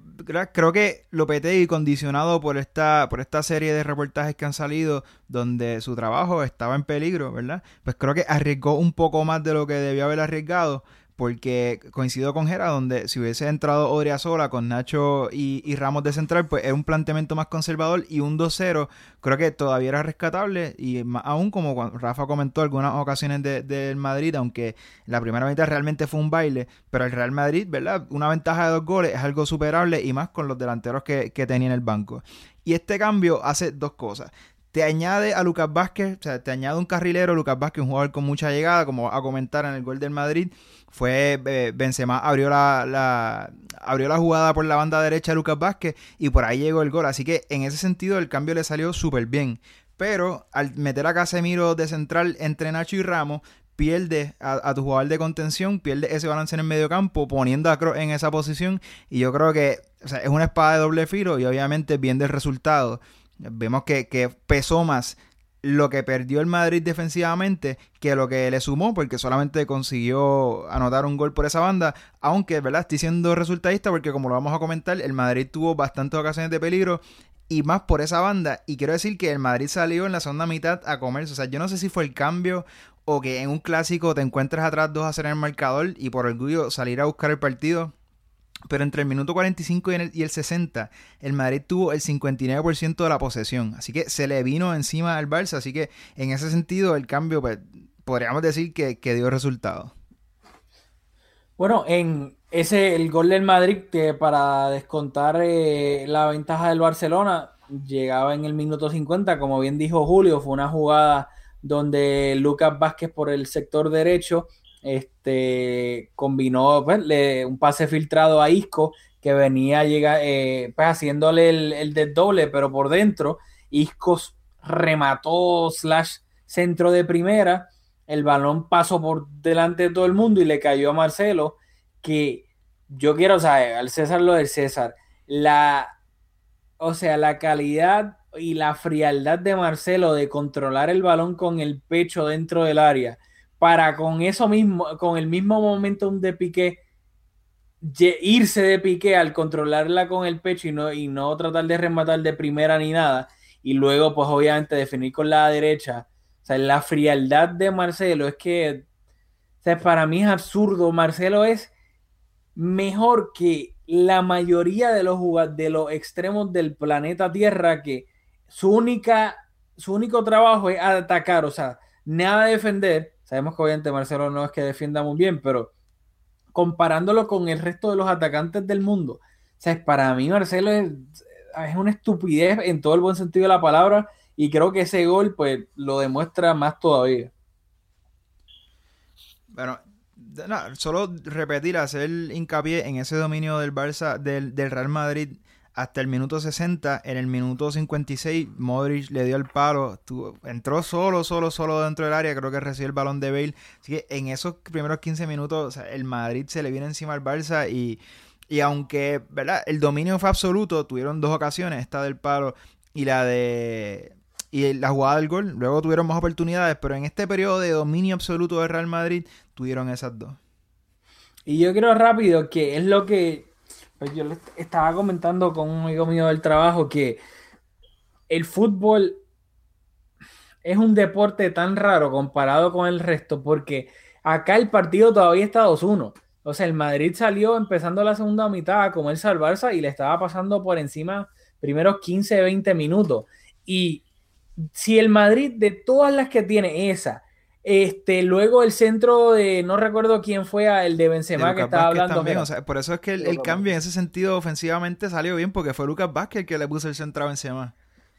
creo que Lopetegui, condicionado por esta, por esta serie de reportajes que han salido donde su trabajo estaba en peligro, ¿verdad? Pues creo que arriesgó un poco más de lo que debió haber arriesgado porque coincido con Gera, donde si hubiese entrado sola con Nacho y, Ramos de central, pues era un planteamiento más conservador y un 2-0 creo que todavía era rescatable y aún como Rafa comentó algunas ocasiones del Madrid, aunque la primera mitad realmente fue un baile, pero el Real Madrid, ¿verdad? Una ventaja de dos goles es algo superable y más con los delanteros que, que tenía en el banco. Y este cambio hace dos cosas te añade a Lucas Vázquez, o sea, te añade un carrilero, Lucas Vázquez, un jugador con mucha llegada, como a comentar en el gol del Madrid, fue eh, Benzema abrió la, abrió la jugada por la banda derecha de Lucas Vázquez y por ahí llegó el gol. Así que en ese sentido el cambio le salió súper bien. Pero al meter a Casemiro de central entre Nacho y Ramos, pierde a, tu jugador de contención, pierde ese balance en el medio campo, poniendo a Kroos en esa posición. Y yo creo que es una espada de doble filo y obviamente viendo el resultado. Vemos que, que pesó más lo que perdió el Madrid defensivamente que lo que le sumó, porque solamente consiguió anotar un gol por esa banda, aunque, ¿verdad? Estoy siendo resultadista porque como lo vamos a comentar, el Madrid tuvo bastantes ocasiones de peligro y más por esa banda. Y quiero decir que el Madrid salió en la segunda mitad a comerse. O sea, yo no sé si fue el cambio o que en un clásico te encuentras atrás 2 a hacer el marcador y por orgullo salir a buscar el partido Pero entre el minuto 45 y el, y el 60, el Madrid tuvo el 59% de la posesión. Así que se le vino encima al Barça. Así que en ese sentido, el cambio, pues, podríamos decir que, que dio resultado. Bueno, en ese, el gol del Madrid, que para descontar eh, la ventaja del Barcelona, llegaba en el minuto 50, como bien dijo Julio, fue una jugada donde Lucas Vázquez por el sector derecho este, combinó pues, un pase filtrado a Isco que venía llega, eh, pues, haciéndole el, el desdoble, pero por dentro Isco remató slash centro de primera, el balón pasó por delante de todo el mundo y le cayó a Marcelo, que yo quiero saber, al César lo del César, la, o sea, la calidad y la frialdad de Marcelo de controlar el balón con el pecho dentro del área para con eso mismo, con el mismo momentum de Piqué, irse de Piqué al controlarla con el pecho y no, y no tratar de rematar de primera ni nada, y luego pues obviamente definir con la derecha, o sea, la frialdad de Marcelo es que, para mí es absurdo, Marcelo es mejor que la mayoría de los, de los extremos del planeta Tierra que su única, su único trabajo es atacar, o sea, nada de defender. Sabemos que obviamente Marcelo no es que defienda muy bien, pero comparándolo con el resto de los atacantes del mundo, o sea, para mí Marcelo es, es una estupidez en todo el buen sentido de la palabra y creo que ese gol pues lo demuestra más todavía. Bueno, no, solo repetir, hacer hincapié en ese dominio del Barça, del, del Real Madrid hasta el minuto 60. En el minuto 56, Modric le dio el palo. entró solo, solo, solo dentro del área. Creo que recibió el balón de Bale. Así que en esos primeros 15 minutos, el Madrid se le viene encima al Barça. Y, y aunque, ¿verdad? El dominio fue absoluto. Tuvieron dos ocasiones, esta del palo y la de. Y la jugada del gol. Luego tuvieron más oportunidades. Pero en este periodo de dominio absoluto del Real Madrid, tuvieron esas dos. Y yo creo rápido que es lo que pues yo estaba comentando con un amigo mío del trabajo que el fútbol es un deporte tan raro comparado con el resto porque acá el partido todavía está 2-1. O sea, el Madrid salió empezando la segunda mitad a comerse al Barça y le estaba pasando por encima primeros 15, 20 minutos. Y si el Madrid de todas las que tiene esa este, luego el centro de, no recuerdo quién fue, el de Benzema que estaba hablando. por eso es que el, cambio en ese sentido ofensivamente salió bien, porque fue Lucas Vázquez el que le puso el centro a Benzema.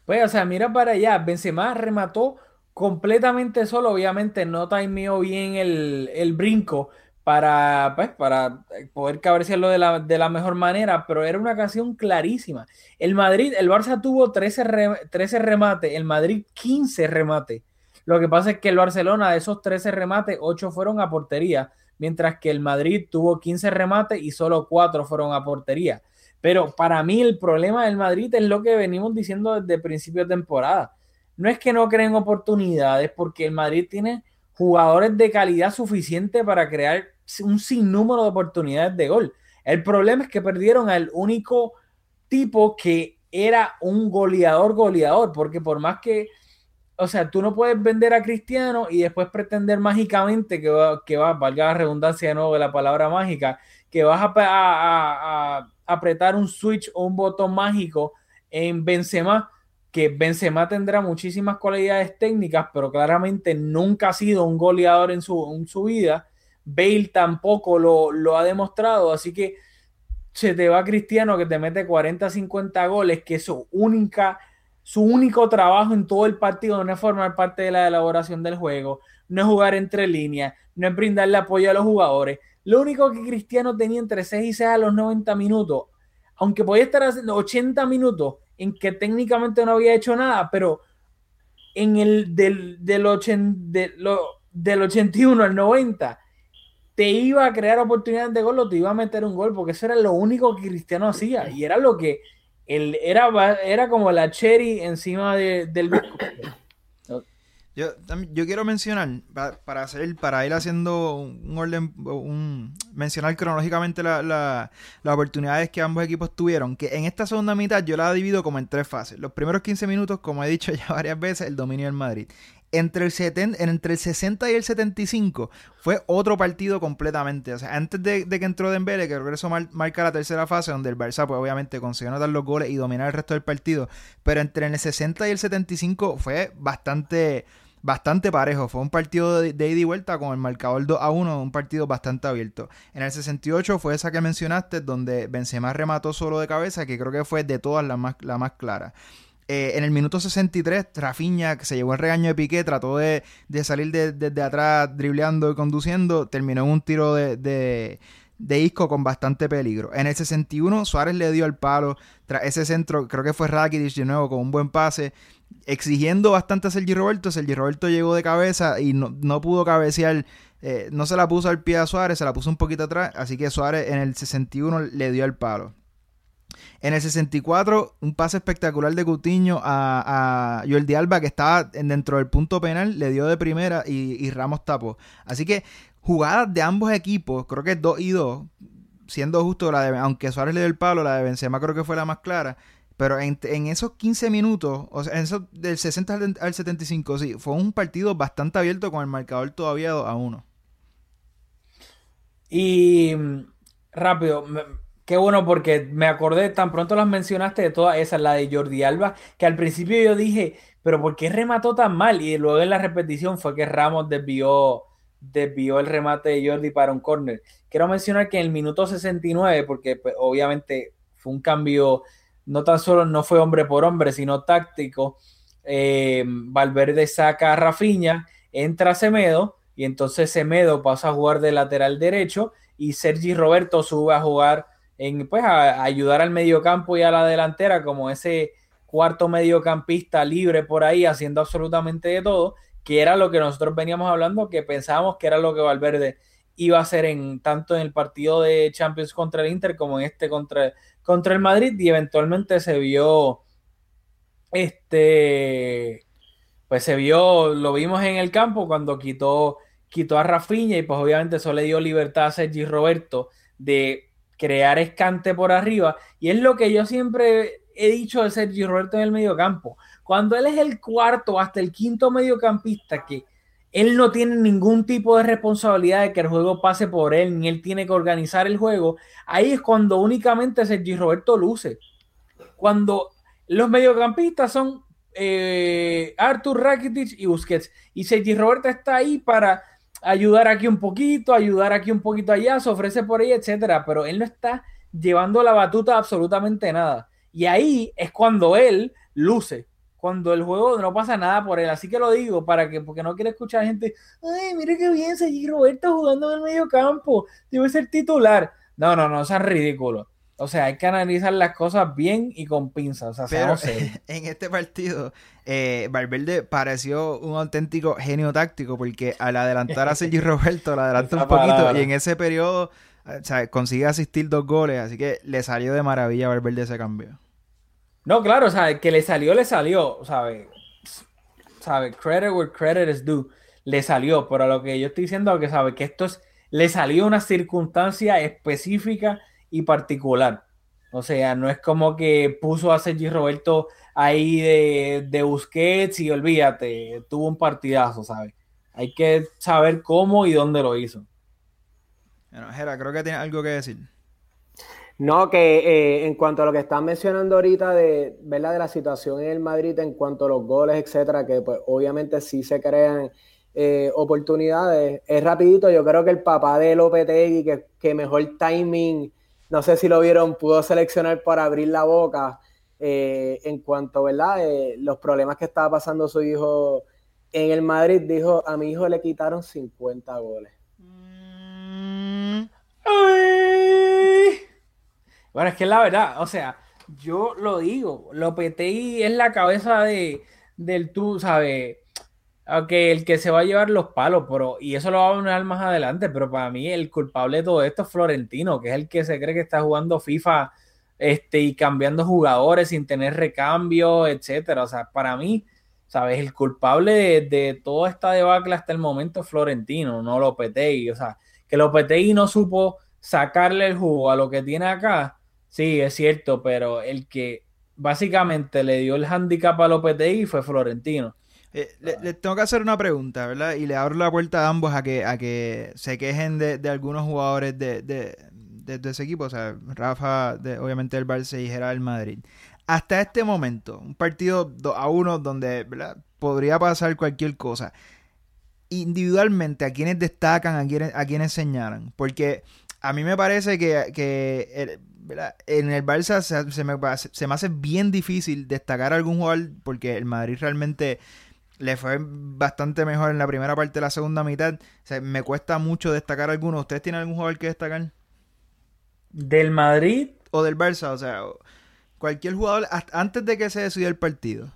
Pues, o sea, mira para allá, Benzema remató completamente solo, obviamente no timeó bien el, el brinco para, pues, para poder cabecearlo de la, de la mejor manera, pero era una ocasión clarísima. El Madrid, el Barça tuvo 13, 13 remates, el Madrid 15 remates. Lo que pasa es que el Barcelona, de esos 13 remates, 8 fueron a portería, mientras que el Madrid tuvo 15 remates y solo 4 fueron a portería. Pero para mí el problema del Madrid es lo que venimos diciendo desde principio de temporada. No es que no creen oportunidades, porque el Madrid tiene jugadores de calidad suficiente para crear un sinnúmero de oportunidades de gol. El problema es que perdieron al único tipo que era un goleador goleador, porque por más que o sea, tú no puedes vender a Cristiano y después pretender mágicamente que va, que va valga la redundancia de nuevo de la palabra mágica, que vas a, apretar un switch o un botón mágico en Benzema, que Benzema tendrá muchísimas cualidades técnicas, pero claramente nunca ha sido un goleador en su, en su vida. Bale tampoco lo, lo ha demostrado, así que se te va Cristiano que te mete 40, 50 goles, que es su única su único trabajo en todo el partido no es formar parte de la elaboración del juego, no es jugar entre líneas, no es brindarle apoyo a los jugadores. Lo único que Cristiano tenía entre 6 y 6 a los 90 minutos, aunque podía estar haciendo 80 minutos en que técnicamente no había hecho nada, pero en el del, del, del 81 al 90 te iba a crear oportunidades de gol o te iba a meter un gol, porque eso era lo único que Cristiano hacía y era lo que el, era, era como la cherry encima de, del Yo, yo quiero mencionar, para, hacer, para ir haciendo un orden, un, mencionar cronológicamente las la, oportunidades que ambos equipos tuvieron, que en esta segunda mitad yo la divido como en tres fases. Los primeros 15 minutos, como he dicho ya varias veces, el dominio del Madrid. Entre el, 70, entre el 60 y el 75 fue otro partido completamente. O sea, antes de, que entró Dembele, que creo que eso marca la tercera fase, donde el Barça, pues obviamente consiguió anotar los goles y dominar el resto del partido. Pero entre el 60 y el 75 fue bastante bastante parejo. Fue un partido de, ida y vuelta con el marcador 2 a 1, un partido bastante abierto. En el 68 fue esa que mencionaste, donde Benzema remató solo de cabeza, que creo que fue de todas la más, la más clara. Eh, en el minuto 63, Rafinha, que se llevó el regaño de Piqué, trató de, salir desde atrás dribleando y conduciendo, terminó en un tiro de, de, Isco con bastante peligro. En el 61, Suárez le dio el palo. Tras ese centro, creo que fue Rakitic de nuevo con un buen pase exigiendo bastante a Sergi Roberto. Sergi Roberto llegó de cabeza y no, pudo cabecear. Eh, no se la puso al pie a Suárez, se la puso un poquito atrás. Así que Suárez en el 61 le dio el palo. En el 64, un pase espectacular de Cutiño a, a Jordi Alba, que estaba dentro del punto penal, le dio de primera y, Ramos tapó. Así que jugadas de ambos equipos, creo que 2 y 2, siendo justo, la de, aunque Suárez le dio el palo, la de Benzema creo que fue la más clara. Pero en, esos 15 minutos, o sea, en esos del 60 al, 75, sí, fue un partido bastante abierto con el marcador todavía 2 a 1. Y mm, rápido, qué bueno porque me acordé, tan pronto las mencionaste de todas esas, la de Jordi Alba, que al principio yo dije, pero ¿por qué remató tan mal? Y luego en la repetición fue que Ramos desvió, desvió el remate de Jordi para un córner. Quiero mencionar que en el minuto 69, porque pues, obviamente fue un cambio no tan solo no fue hombre por hombre, sino táctico. Eh, Valverde saca a Rafiña, entra Semedo y entonces Semedo pasa a jugar de lateral derecho y Sergi Roberto sube a jugar en pues a, ayudar al mediocampo y a la delantera como ese cuarto mediocampista libre por ahí haciendo absolutamente de todo, que era lo que nosotros veníamos hablando, que pensábamos que era lo que Valverde iba a hacer en tanto en el partido de Champions contra el Inter como en este contra contra el Madrid y eventualmente se vio, este, pues se vio, lo vimos en el campo cuando quitó, quitó a Rafinha y pues obviamente eso le dio libertad a Sergi Roberto de crear escante por arriba y es lo que yo siempre he dicho de Sergi Roberto en el medio campo. Cuando él es el cuarto hasta el quinto mediocampista que él no tiene ningún tipo de responsabilidad de que el juego pase por él, ni él tiene que organizar el juego. Ahí es cuando únicamente Sergi Roberto luce. Cuando los mediocampistas son eh, Artur Rakitic y Busquets, y Sergi Roberto está ahí para ayudar aquí un poquito, ayudar aquí un poquito allá, se ofrece por ahí, etcétera, pero él no está llevando la batuta absolutamente nada. Y ahí es cuando él luce cuando el juego no pasa nada por él. Así que lo digo para que, porque no quiero escuchar gente, ay, mire qué bien, Sergi Roberto jugando en el medio campo, debe ser titular. No, no, no, sean ridículo. O sea, hay que analizar las cosas bien y con pinzas. O sea, Pero en este partido, eh, Valverde pareció un auténtico genio táctico porque al adelantar a Sergi Roberto, lo adelantó un poquito y en ese periodo o sea, consigue asistir dos goles. Así que le salió de maravilla a Valverde ese cambio. No, claro, o sea, que le salió, le salió, ¿sabe? ¿Sabe? Credit where credit is due. Le salió, pero lo que yo estoy diciendo es que, ¿sabe? Que esto es, le salió una circunstancia específica y particular. O sea, no es como que puso a Sergi Roberto ahí de, de Busquets y olvídate, tuvo un partidazo, ¿sabes? Hay que saber cómo y dónde lo hizo. Bueno, Jera, creo que tiene algo que decir. No, que eh, en cuanto a lo que están mencionando ahorita de, ¿verdad? de la situación en el Madrid en cuanto a los goles, etcétera, que pues obviamente sí se crean eh, oportunidades. Es rapidito, yo creo que el papá de Lopetegui, que, que mejor timing, no sé si lo vieron, pudo seleccionar para abrir la boca eh, en cuanto, ¿verdad? los problemas que estaba pasando su hijo en el Madrid, dijo, a mi hijo le quitaron 50 goles. Mm. Bueno, es que la verdad, o sea, yo lo digo, Lopetegui es la cabeza de, del tú, ¿sabes? Aunque el que se va a llevar los palos, pero, y eso lo va a hablar más adelante, pero para mí el culpable de todo esto es Florentino, que es el que se cree que está jugando FIFA este, y cambiando jugadores sin tener recambio, etcétera. O sea, para mí, ¿sabes? El culpable de, de toda esta debacle hasta el momento es Florentino, no Lopetegui. O sea, que Lopetegui no supo sacarle el jugo a lo que tiene acá, Sí, es cierto, pero el que básicamente le dio el handicap a Lopetegui fue Florentino. Eh, le, tengo que hacer una pregunta, ¿verdad? Y le abro la puerta a ambos a que, a que se quejen de, algunos jugadores de, de, ese equipo. O sea, Rafa, de, obviamente el Barça y Gerard del Madrid. Hasta este momento, un partido 2 a 1 donde ¿verdad? podría pasar cualquier cosa. Individualmente, ¿a quienes destacan, a quienes, a quienes señalan? Porque a mí me parece que, que en el Barça se, me, se me hace bien difícil destacar a algún jugador porque el Madrid realmente le fue bastante mejor en la primera parte de la segunda mitad. me cuesta mucho destacar alguno. ¿Ustedes tienen algún jugador que destacar? ¿Del Madrid? O del Barça, o sea, cualquier jugador antes de que se decida el partido.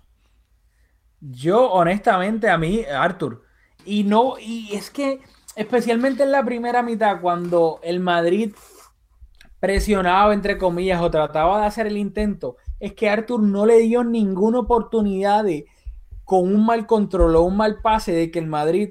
Yo, honestamente, a mí, Arthur, y no, y es que especialmente en la primera mitad, cuando el Madrid presionaba, entre comillas, o trataba de hacer el intento, es que Arthur no le dio ninguna oportunidad de con un mal control o un mal pase de que el Madrid,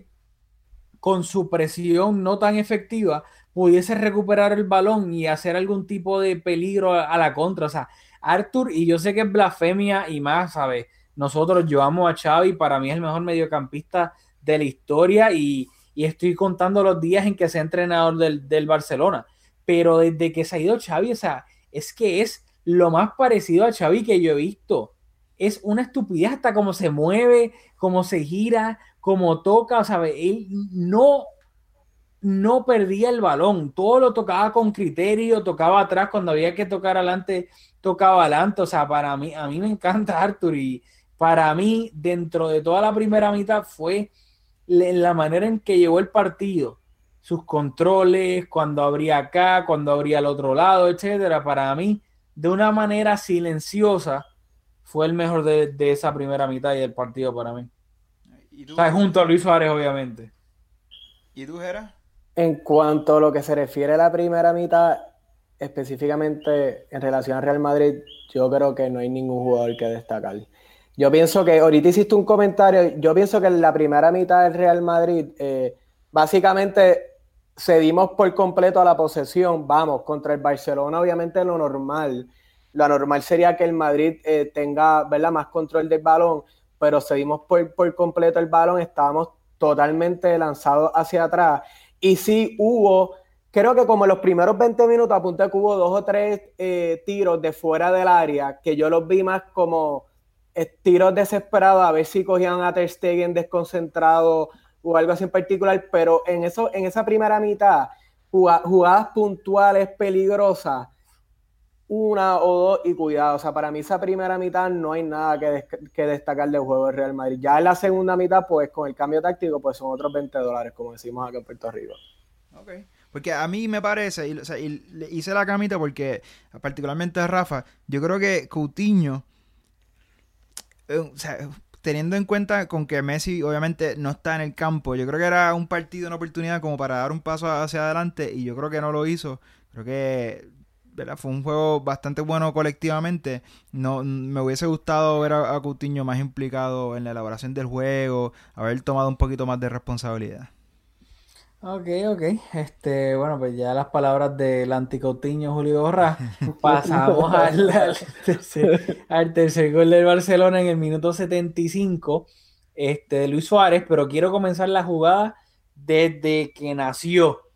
con su presión no tan efectiva, pudiese recuperar el balón y hacer algún tipo de peligro a, la contra. O sea, Arthur, y yo sé que es blasfemia y más, ¿sabes? Nosotros, yo amo a Xavi, para mí es el mejor mediocampista de la historia y, estoy contando los días en que sea entrenador del, del, Barcelona. Pero desde que se ha ido Xavi, o sea, es que es lo más parecido a Xavi que yo he visto es una estupidez hasta cómo se mueve, cómo se gira, cómo toca, o sea, él no, no perdía el balón, todo lo tocaba con criterio, tocaba atrás, cuando había que tocar adelante, tocaba adelante, o sea, para mí, a mí me encanta Arthur y para mí, dentro de toda la primera mitad, fue la manera en que llevó el partido, sus controles, cuando abría acá, cuando abría al otro lado, etcétera, para mí, de una manera silenciosa, fue el mejor de, esa primera mitad y del partido para mí. ¿Y o sea, junto a Luis Suárez, obviamente. ¿Y tú, Gera? En cuanto a lo que se refiere a la primera mitad, específicamente en relación al Real Madrid, yo creo que no hay ningún jugador que destacar. Yo pienso que, ahorita hiciste un comentario, yo pienso que en la primera mitad del Real Madrid, eh, básicamente cedimos por completo a la posesión, vamos, contra el Barcelona, obviamente lo normal lo normal sería que el Madrid eh, tenga ¿verdad? más control del balón, pero cedimos por, por completo el balón, estábamos totalmente lanzados hacia atrás. Y sí hubo, creo que como en los primeros 20 minutos apunté que hubo dos o tres eh, tiros de fuera del área, que yo los vi más como eh, tiros desesperados, a ver si cogían a Ter Stegen desconcentrado o algo así en particular, pero en, eso, en esa primera mitad, jugadas puntuales peligrosas, una o dos y cuidado. O sea, para mí esa primera mitad no hay nada que, destacar del juego del Real Madrid. Ya en la segunda mitad, pues con el cambio táctico, pues son otros 20 dólares, como decimos acá en Puerto Rico. Ok. Porque a mí me parece, y, o sea, hice la camita porque, particularmente a Rafa, yo creo que Coutinho, eh, o sea, teniendo en cuenta con que Messi obviamente no está en el campo, yo creo que era un partido, una oportunidad como para dar un paso hacia adelante y yo creo que no lo hizo. Creo que fue un juego bastante bueno colectivamente. No, me hubiese gustado ver a, Coutinho más implicado en la elaboración del juego, haber tomado un poquito más de responsabilidad. Ok, ok. Este, bueno, pues ya las palabras del anticoutinho Julio Borra. Pasamos al, tercer, gol del Barcelona en el minuto 75 este, de Luis Suárez, pero quiero comenzar la jugada desde que nació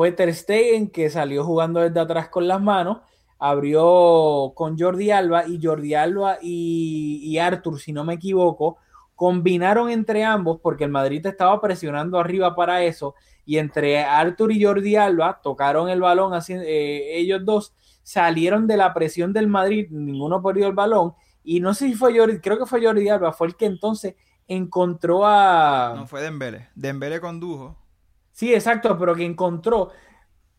fue Ter Stegen que salió jugando desde atrás con las manos, abrió con Jordi Alba y Jordi Alba y, Arthur, si no me equivoco, combinaron entre ambos porque el Madrid estaba presionando arriba para eso y entre Arthur y Jordi Alba tocaron el balón, así, eh, ellos dos salieron de la presión del Madrid, ninguno perdió el balón y no sé si fue Jordi, creo que fue Jordi Alba, fue el que entonces encontró a... No fue Dembele, Dembele condujo Sí, exacto, pero que encontró.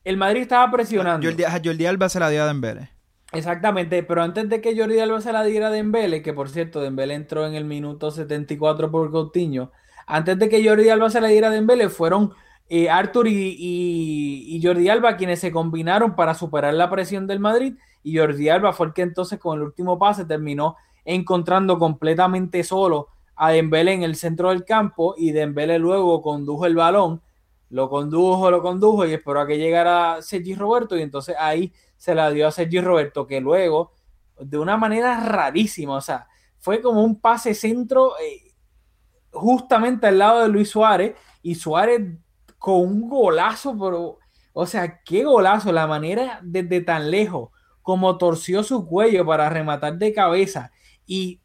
El Madrid estaba presionando. Jordi, Jordi Alba se la dio a Dembele. Exactamente, pero antes de que Jordi Alba se la diera a Dembele, que por cierto, Dembele entró en el minuto 74 por Coutinho, antes de que Jordi Alba se la diera a Dembele, fueron eh, Arthur y, y, Jordi Alba quienes se combinaron para superar la presión del Madrid, y Jordi Alba fue el que entonces con el último pase terminó encontrando completamente solo a Dembele en el centro del campo, y Dembele luego condujo el balón lo condujo, lo condujo y esperó a que llegara Sergi Roberto y entonces ahí se la dio a Sergi Roberto que luego, de una manera rarísima, o sea, fue como un pase centro, eh, justamente al lado de Luis Suárez y Suárez con un golazo, pero, o sea, qué golazo, la manera desde tan lejos como torció su cuello para rematar de cabeza y,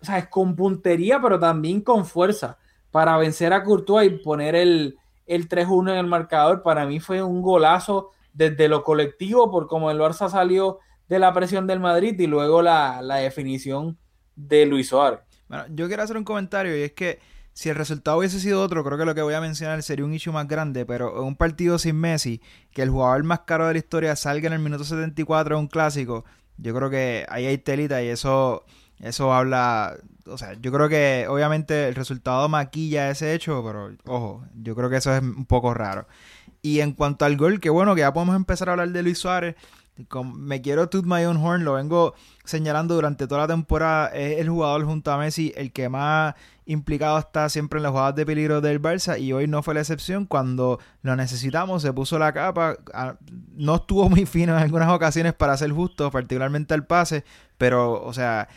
o sea, es con puntería, pero también con fuerza para vencer a Courtois y poner el, el 3-1 en el marcador. Para mí fue un golazo desde lo colectivo, por como el Barça salió de la presión del Madrid y luego la, la definición de Luis Suárez. Bueno, yo quiero hacer un comentario y es que si el resultado hubiese sido otro, creo que lo que voy a mencionar sería un issue más grande, pero un partido sin Messi, que el jugador más caro de la historia salga en el minuto 74 de un clásico, yo creo que ahí hay telita y eso, eso habla, o sea, yo creo que obviamente el resultado maquilla ese hecho, pero ojo, yo creo que eso es un poco raro. Y en cuanto al gol, que bueno, que ya podemos empezar a hablar de Luis Suárez, me quiero toot my own horn, lo vengo señalando durante toda la temporada. Es el jugador junto a Messi el que más implicado está siempre en las jugadas de peligro del Barça y hoy no fue la excepción. Cuando lo necesitamos, se puso la capa. No estuvo muy fino en algunas ocasiones para ser justo, particularmente el pase, pero, o sea.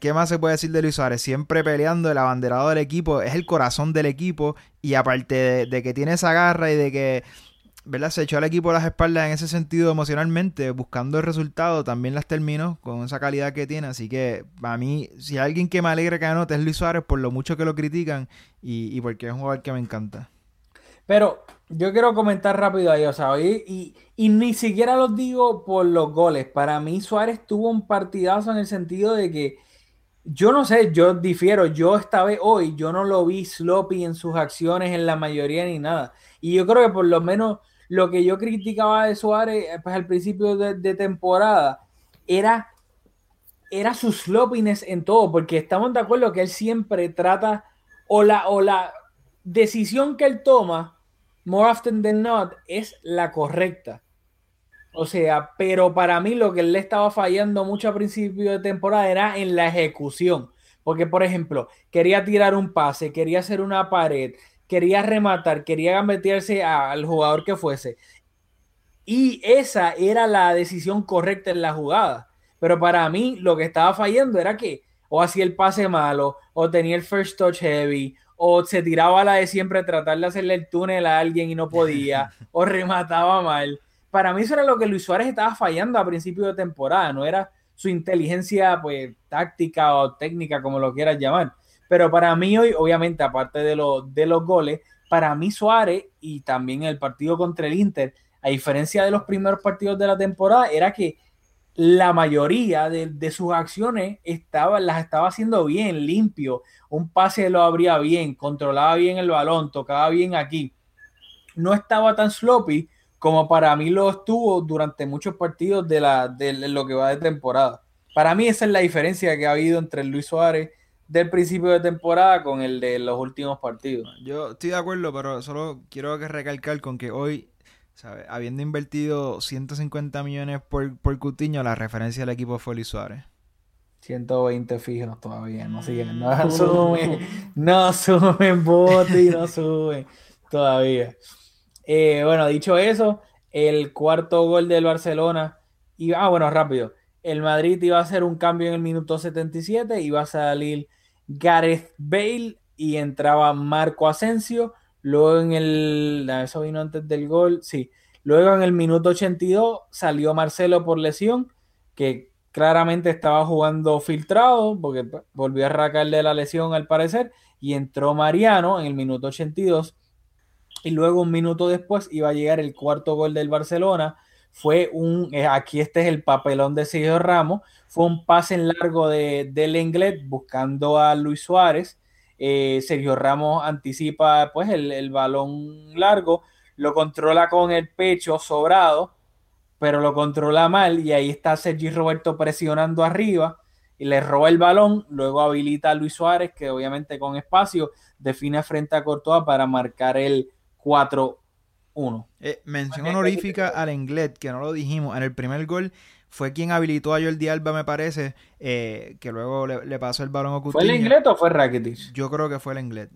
¿Qué más se puede decir de Luis Suárez? Siempre peleando el abanderado del equipo, es el corazón del equipo y aparte de, que tiene esa garra y de que ¿verdad? Se echó al equipo las espaldas en ese sentido emocionalmente, buscando el resultado, también las terminó con esa calidad que tiene. Así que a mí, si hay alguien que me alegra que anote es Luis Suárez por lo mucho que lo critican y, porque es un jugador que me encanta. Pero yo quiero comentar rápido ahí, o sea, y, y, ni siquiera los digo por los goles. Para mí Suárez tuvo un partidazo en el sentido de que yo no sé, yo difiero, yo esta vez hoy, yo no lo vi sloppy en sus acciones en la mayoría ni nada. Y yo creo que por lo menos lo que yo criticaba de Suárez eh, pues, al principio de, temporada era, era su sloppiness en todo, porque estamos de acuerdo que él siempre trata o la, o la decisión que él toma, more often than not, es la correcta. O sea, pero para mí lo que él le estaba fallando mucho a principio de temporada era en la ejecución. Porque, por ejemplo, quería tirar un pase, quería hacer una pared, quería rematar, quería meterse al jugador que fuese. Y esa era la decisión correcta en la jugada. Pero para mí lo que estaba fallando era que o hacía el pase malo, o tenía el first touch heavy, o se tiraba a la de siempre tratar de hacerle el túnel a alguien y no podía, o remataba mal. Para mí eso era lo que Luis Suárez estaba fallando a principio de temporada, no era su inteligencia pues táctica o técnica, como lo quieras llamar. Pero para mí hoy, obviamente, aparte de, de los goles, para mí Suárez y también el partido contra el Inter, a diferencia de los primeros partidos de la temporada, era que la mayoría de, sus acciones estaba, las estaba haciendo bien, limpio. Un pase lo abría bien, controlaba bien el balón, tocaba bien aquí. No estaba tan sloppy como para mí lo estuvo durante muchos partidos de, la, de lo que va de temporada. Para mí esa es la diferencia que ha habido entre Luis Suárez del principio de temporada con el de los últimos partidos. Yo estoy de acuerdo, pero solo quiero recalcar con que hoy, habiendo invertido 150 millones por, por Cutiño, la referencia del equipo fue Luis Suárez. 120 fijos todavía, no siguen, no suben, no suben Boti, no suben todavía. Eh, bueno, dicho eso, el cuarto gol del Barcelona, y ah, bueno, rápido, el Madrid iba a hacer un cambio en el minuto 77, iba a salir Gareth Bale y entraba Marco Asensio. Luego en el. Eso vino antes del gol. Sí. Luego en el minuto 82 salió Marcelo por lesión, que claramente estaba jugando filtrado, porque volvió a arrancarle la lesión al parecer. Y entró Mariano en el minuto 82. Y luego un minuto después iba a llegar el cuarto gol del Barcelona. Fue un. Eh, aquí este es el papelón de Sergio Ramos fue un pase en largo de, del Lenglet buscando a Luis Suárez. Eh, Sergio Ramos anticipa pues el, balón largo, lo controla con el pecho sobrado, pero lo controla mal y ahí está Sergio Roberto presionando arriba y le roba el balón, luego habilita a Luis Suárez que obviamente con espacio define frente a Courtois para marcar el 4-1. Eh, mención honorífica al Englet, que no lo dijimos, en el primer gol fue quien habilitó a Jordi Alba, me parece, eh, que luego le, pasó el balón a ¿Fue el Inglés o fue Rakitic? Yo creo que fue el Inglés.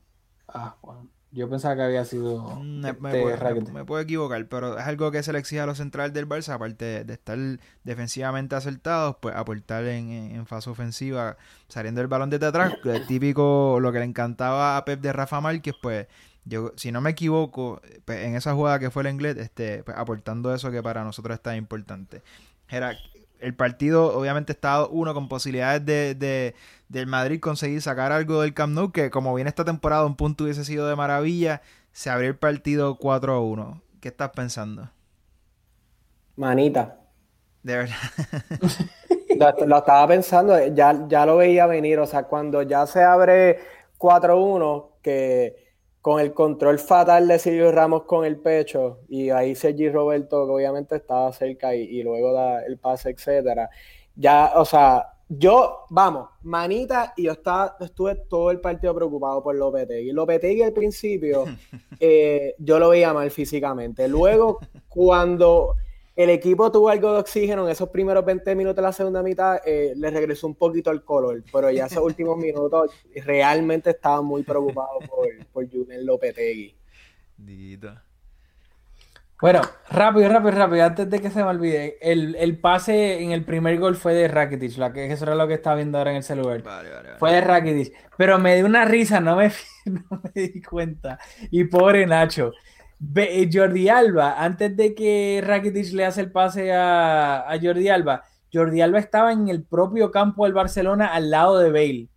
Ah, bueno. Yo pensaba que había sido Mm, Me, me este, puedo, me- puedo equivocar, pero es algo que se le exige a los centrales del Barça, aparte de estar defensivamente acertados, pues aportar en, en- fase ofensiva, saliendo el balón desde atrás, típico lo que le encantaba a Pep de Rafa Márquez, pues yo, si no me equivoco, pues, en esa jugada que fue el inglés, este, pues, aportando eso que para nosotros es tan importante. Era, el partido obviamente estaba uno con posibilidades de, de- del Madrid conseguir sacar algo del Camp Nou, que como viene esta temporada un punto hubiese sido de maravilla, se abrió el partido 4 a 1. ¿Qué estás pensando? Manita. De verdad. Lo, lo estaba pensando, ya, ya lo veía venir, o sea, cuando ya se abre 4-1, que con el control fatal de Silvio Ramos con el pecho, y ahí Sergi Roberto, que obviamente estaba cerca, y, y luego da el pase, etcétera. Ya, o sea, yo, vamos, manita, y yo estaba, estuve todo el partido preocupado por Lopetegui. Lopetegui al principio, eh, yo lo veía mal físicamente. Luego, cuando el equipo tuvo algo de oxígeno en esos primeros 20 minutos de la segunda mitad, eh, le regresó un poquito el color, pero ya esos últimos minutos realmente estaba muy preocupado por, por Julen Lopetegui. Dito. Bueno, rápido, rápido, rápido, antes de que se me olvide, el, el pase en el primer gol fue de Rakitic, la que eso era lo que estaba viendo ahora en el celular. Vale, vale, vale. Fue de Rakitic, pero me dio una risa, no me, no me di cuenta. Y pobre Nacho. Eh, Jordi Alba, antes de que Rakitic le hace el pase a, a Jordi Alba, Jordi Alba estaba en el propio campo del Barcelona al lado de Bale.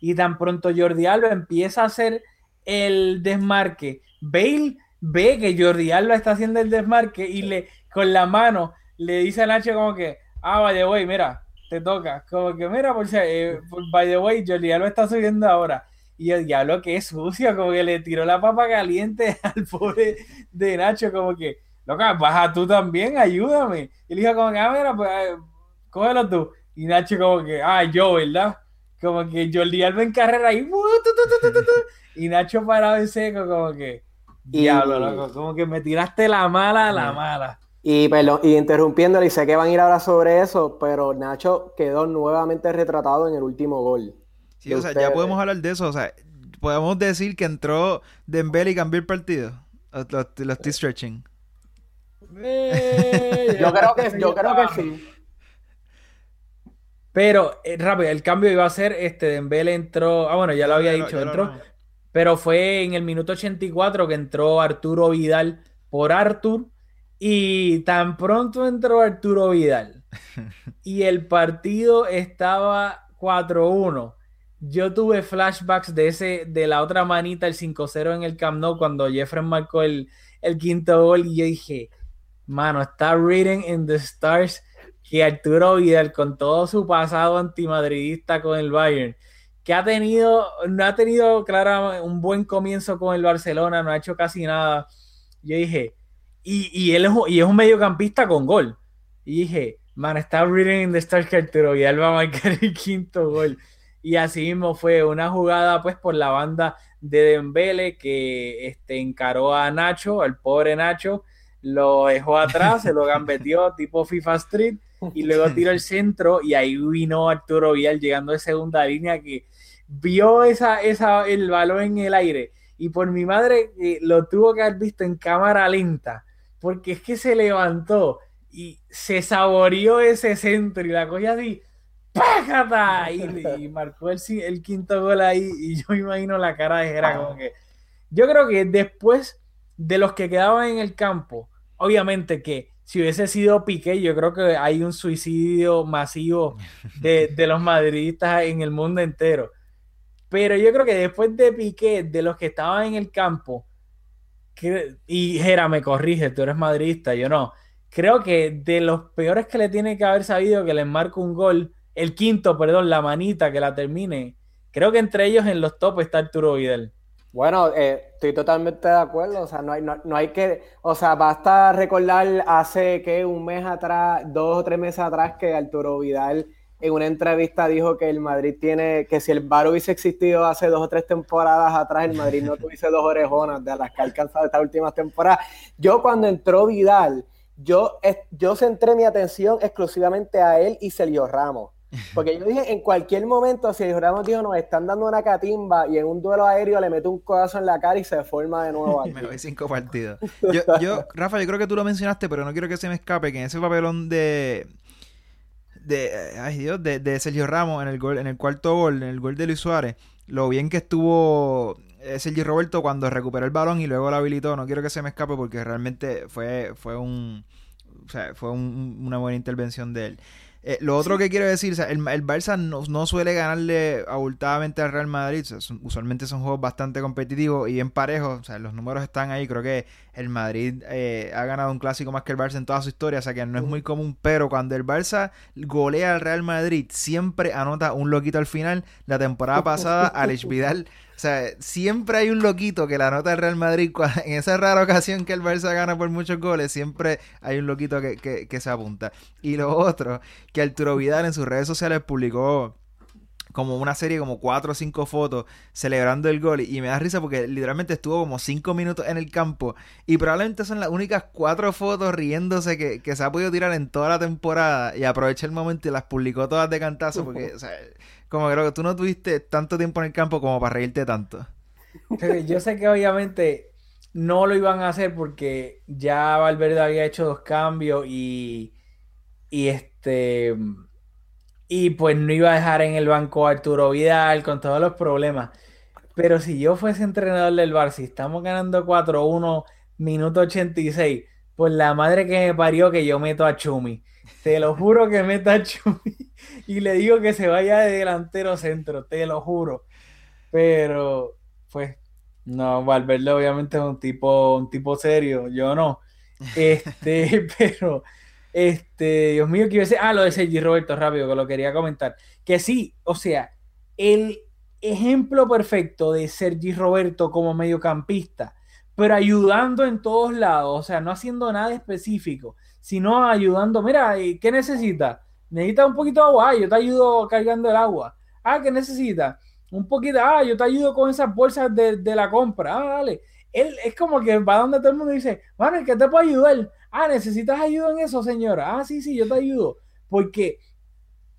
Y tan pronto Jordi Alba empieza a hacer el desmarque, Bale ve que Jordi Alba está haciendo el desmarque y le con la mano le dice a Nacho como que, ah, by the way, mira, te toca. Como que, mira, por si, eh, por- by the way, Jordi Alba está subiendo ahora. Y el diablo que es sucio, como que le tiró la papa caliente al pobre de Nacho, como que, loca, baja tú también, ayúdame. Y le dijo como que, ah, mira, pues, eh, cógelo tú. Y Nacho como que, ah, yo, ¿verdad? Como que Jordi Alba en carrera ahí, ¡uh! y Nacho parado en seco, como que, Y- diablo, loco, como que me tiraste la mala, la mala. Y, perdón, y interrumpiéndole, y sé que van a ir ahora sobre eso, pero Nacho quedó nuevamente retratado en el último gol. Sí, o sea, ya podemos hablar de eso. O sea, podemos decir que entró Dembele y cambió el partido. Lo, lo- lo estoy stretching. Yo creo que, yo creo que sí. Pero, eh, rápido, el cambio iba a ser, este, Dembele entró, ah, bueno, ya lo había dicho, entró, pero fue en el minuto 84 que entró Arturo Vidal por Artur, y tan pronto entró Arturo Vidal, y el partido estaba 4-1. Yo tuve flashbacks de ese, de la otra manita, el 5-0 en el Camp Nou, cuando Jeffrey marcó el, el quinto gol, y yo dije, mano, está written in the stars que Arturo Vidal, con todo su pasado antimadridista con el Bayern, que ha tenido, no ha tenido, claro, un buen comienzo con el Barcelona, no ha hecho casi nada. Yo dije, y, y él es, y es un mediocampista con gol. Y dije, man, está written in the stars que Arturo Vidal va a marcar el quinto gol. Y así mismo fue una jugada, pues, por la banda de Dembele que este, encaró a Nacho, al pobre Nacho, lo dejó atrás, se lo gambeteó tipo FIFA Street y luego tiró el centro y ahí vino Arturo Vidal llegando de segunda línea que vio esa, esa, el balón en el aire. Y por mi madre eh, lo tuvo que haber visto en cámara lenta porque es que se levantó y se saboreó ese centro y la cogió así ¡pácata! Y, marcó el, quinto gol ahí y yo imagino la cara de Jera como que yo creo que después de los que quedaban en el campo, obviamente que si hubiese sido Piqué, yo creo que hay un suicidio masivo de, de los madridistas en el mundo entero. Pero yo creo que después de Piqué, de los que estaban en el campo, que- y Jera me corrige, tú eres madridista, yo no. Creo que de los peores que le tiene que haber sabido que le marca un gol, el quinto, perdón, la manita que la termine. Creo que entre ellos en los top está Arturo Vidal. Bueno, eh, estoy totalmente de acuerdo, o sea, no hay, no, no hay que, o sea, basta recordar hace que un mes atrás, dos o tres meses atrás, que Arturo Vidal en una entrevista dijo que el Madrid tiene, que si el VAR hubiese existido hace dos o tres temporadas atrás, el Madrid no tuviese dos orejonas de las que ha alcanzado estas últimas temporadas. Yo cuando entró Vidal, yo, yo centré mi atención exclusivamente a él y Sergio Ramos. Porque yo dije, en cualquier momento, si Ramos dijo, nos están dando una catimba y en un duelo aéreo le mete un codazo en la cara y se forma de nuevo. me voy cinco partidos. Yo, yo, Rafa, yo creo que tú lo mencionaste, pero no quiero que se me escape que en ese papelón de, de ay Dios, de, de, Sergio Ramos en el gol, en el cuarto gol, en el gol de Luis Suárez, lo bien que estuvo eh, Sergio Roberto cuando recuperó el balón y luego lo habilitó, no quiero que se me escape porque realmente fue, fue un o sea, fue una buena intervención de él. Eh, lo otro que quiero decir, o sea, el, el, Barça no, suele ganarle abultadamente al Real Madrid. usualmente son juegos bastante competitivos y bien parejos. O sea, los números están ahí. Creo que el Madrid eh, ha ganado un clásico más que el Barça en toda su historia. O sea, que no es muy común. Pero cuando el Barça golea al Real Madrid, siempre anota un loquito al final. La temporada pasada, Alex Vidal sea, siempre hay un loquito que la nota del Real Madrid, en esa rara ocasión que el Barça gana por muchos goles, siempre hay un loquito que, se apunta. Y lo otro, que Arturo Vidal en sus redes sociales publicó como una serie, como cuatro o cinco fotos celebrando el gol. Y me da risa porque literalmente estuvo como cinco minutos en el campo. Y probablemente son las únicas cuatro fotos riéndose que, que se ha podido tirar en toda la temporada. Y aproveché el momento y las publicó todas de cantazo porque, o sea, como creo que tú no tuviste tanto tiempo en el campo como para reírte tanto. Yo sé que obviamente no lo iban a hacer porque ya Valverde había hecho dos cambios y, y este y pues no iba a dejar en el banco a Arturo Vidal con todos los problemas. Pero si yo fuese entrenador del Bar, si estamos ganando 4-1, minuto 86, pues la madre que me parió que yo meto a Chumi. Te lo juro que meto a Chumi y le digo que se vaya de delantero centro, te lo juro. Pero, pues, no, Valverde obviamente es un tipo, un tipo serio, yo no. Este, pero, este, Dios mío, que iba a decir, ah, lo de Sergi Roberto, rápido, que lo quería comentar. Que sí, o sea, el ejemplo perfecto de Sergi Roberto como mediocampista, pero ayudando en todos lados, o sea, no haciendo nada específico, sino ayudando, mira, ¿qué necesita? Necesitas un poquito de agua, ah, yo te ayudo cargando el agua. Ah, ¿qué necesitas? Un poquito, ah, yo te ayudo con esas bolsas de, la compra. Ah, dale. Él es como que va donde todo el mundo dice, bueno, ¿qué te puedo ayudar? Ah, ¿necesitas ayuda en eso, señora? Ah, sí, sí, yo te ayudo. Porque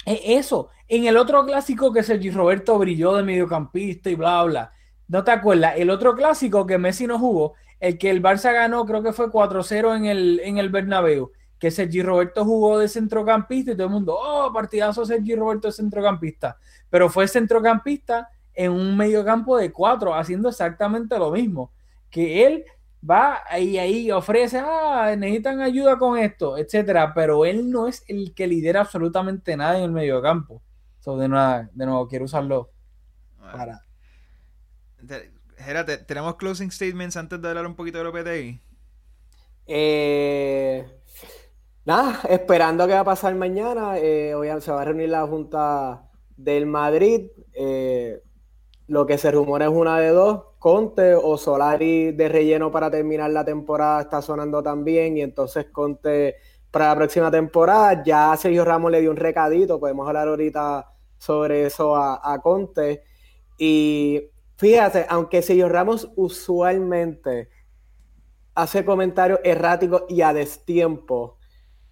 eso, en el otro clásico que Sergi Roberto brilló de mediocampista y bla, bla. ¿No te acuerdas? El otro clásico que Messi no jugó, el que el Barça ganó, creo que fue 4-0 en el, en el Bernabéu que Sergi Roberto jugó de centrocampista y todo el mundo, oh, partidazo Sergi Roberto de centrocampista. Pero fue centrocampista en un mediocampo de cuatro, haciendo exactamente lo mismo. Que él va ahí, ahí ofrece, ah, necesitan ayuda con esto, etcétera. Pero él no es el que lidera absolutamente nada en el mediocampo. So, de, nada, de nuevo, quiero usarlo para. Espérate, ¿tenemos closing statements antes de hablar un poquito de Lopetegui? Eh, Nada, esperando qué va a pasar mañana. Eh, se va a reunir la Junta del Madrid. Eh, lo que se rumora es una de dos. Conte o Solari de relleno para terminar la temporada está sonando también. Y entonces Conte para la próxima temporada. Ya Sergio Ramos le dio un recadito. Podemos hablar ahorita sobre eso a, a Conte. Y fíjate, aunque Sergio Ramos usualmente hace comentarios erráticos y a destiempo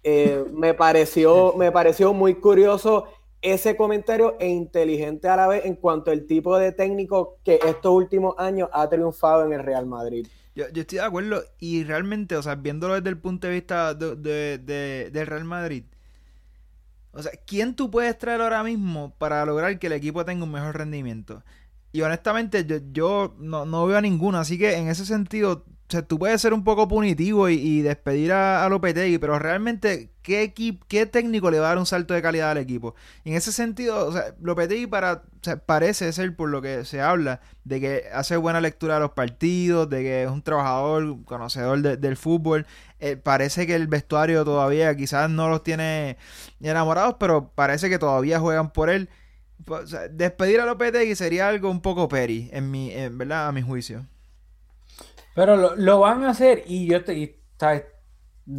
eh, me, pareció, me pareció muy curioso ese comentario e inteligente a la vez en cuanto al tipo de técnico que estos últimos años ha triunfado en el Real Madrid. Yo, estoy de acuerdo y realmente, o sea, viéndolo desde el punto de vista de, del Real Madrid, o sea, ¿quién tú puedes traer ahora mismo para lograr que el equipo tenga un mejor rendimiento? Y honestamente, yo, no, no, veo a ninguno, así que en ese sentido, o sea, tú puedes ser un poco punitivo y, despedir a, a, Lopetegui, pero realmente, ¿qué, ¿qué técnico le va a dar un salto de calidad al equipo? En ese sentido, o sea, Lopetegui para, parece ser, por lo que se habla, de que hace buena lectura de los partidos, de que es un trabajador, conocedor del fútbol. Eh, parece que el vestuario todavía quizás no los tiene enamorados, pero parece que todavía juegan por él. Pues, despedir a Lopetegui sería algo un poco peri, en mi, en, ¿verdad? A mi juicio. Pero lo, van a hacer y yo estoy,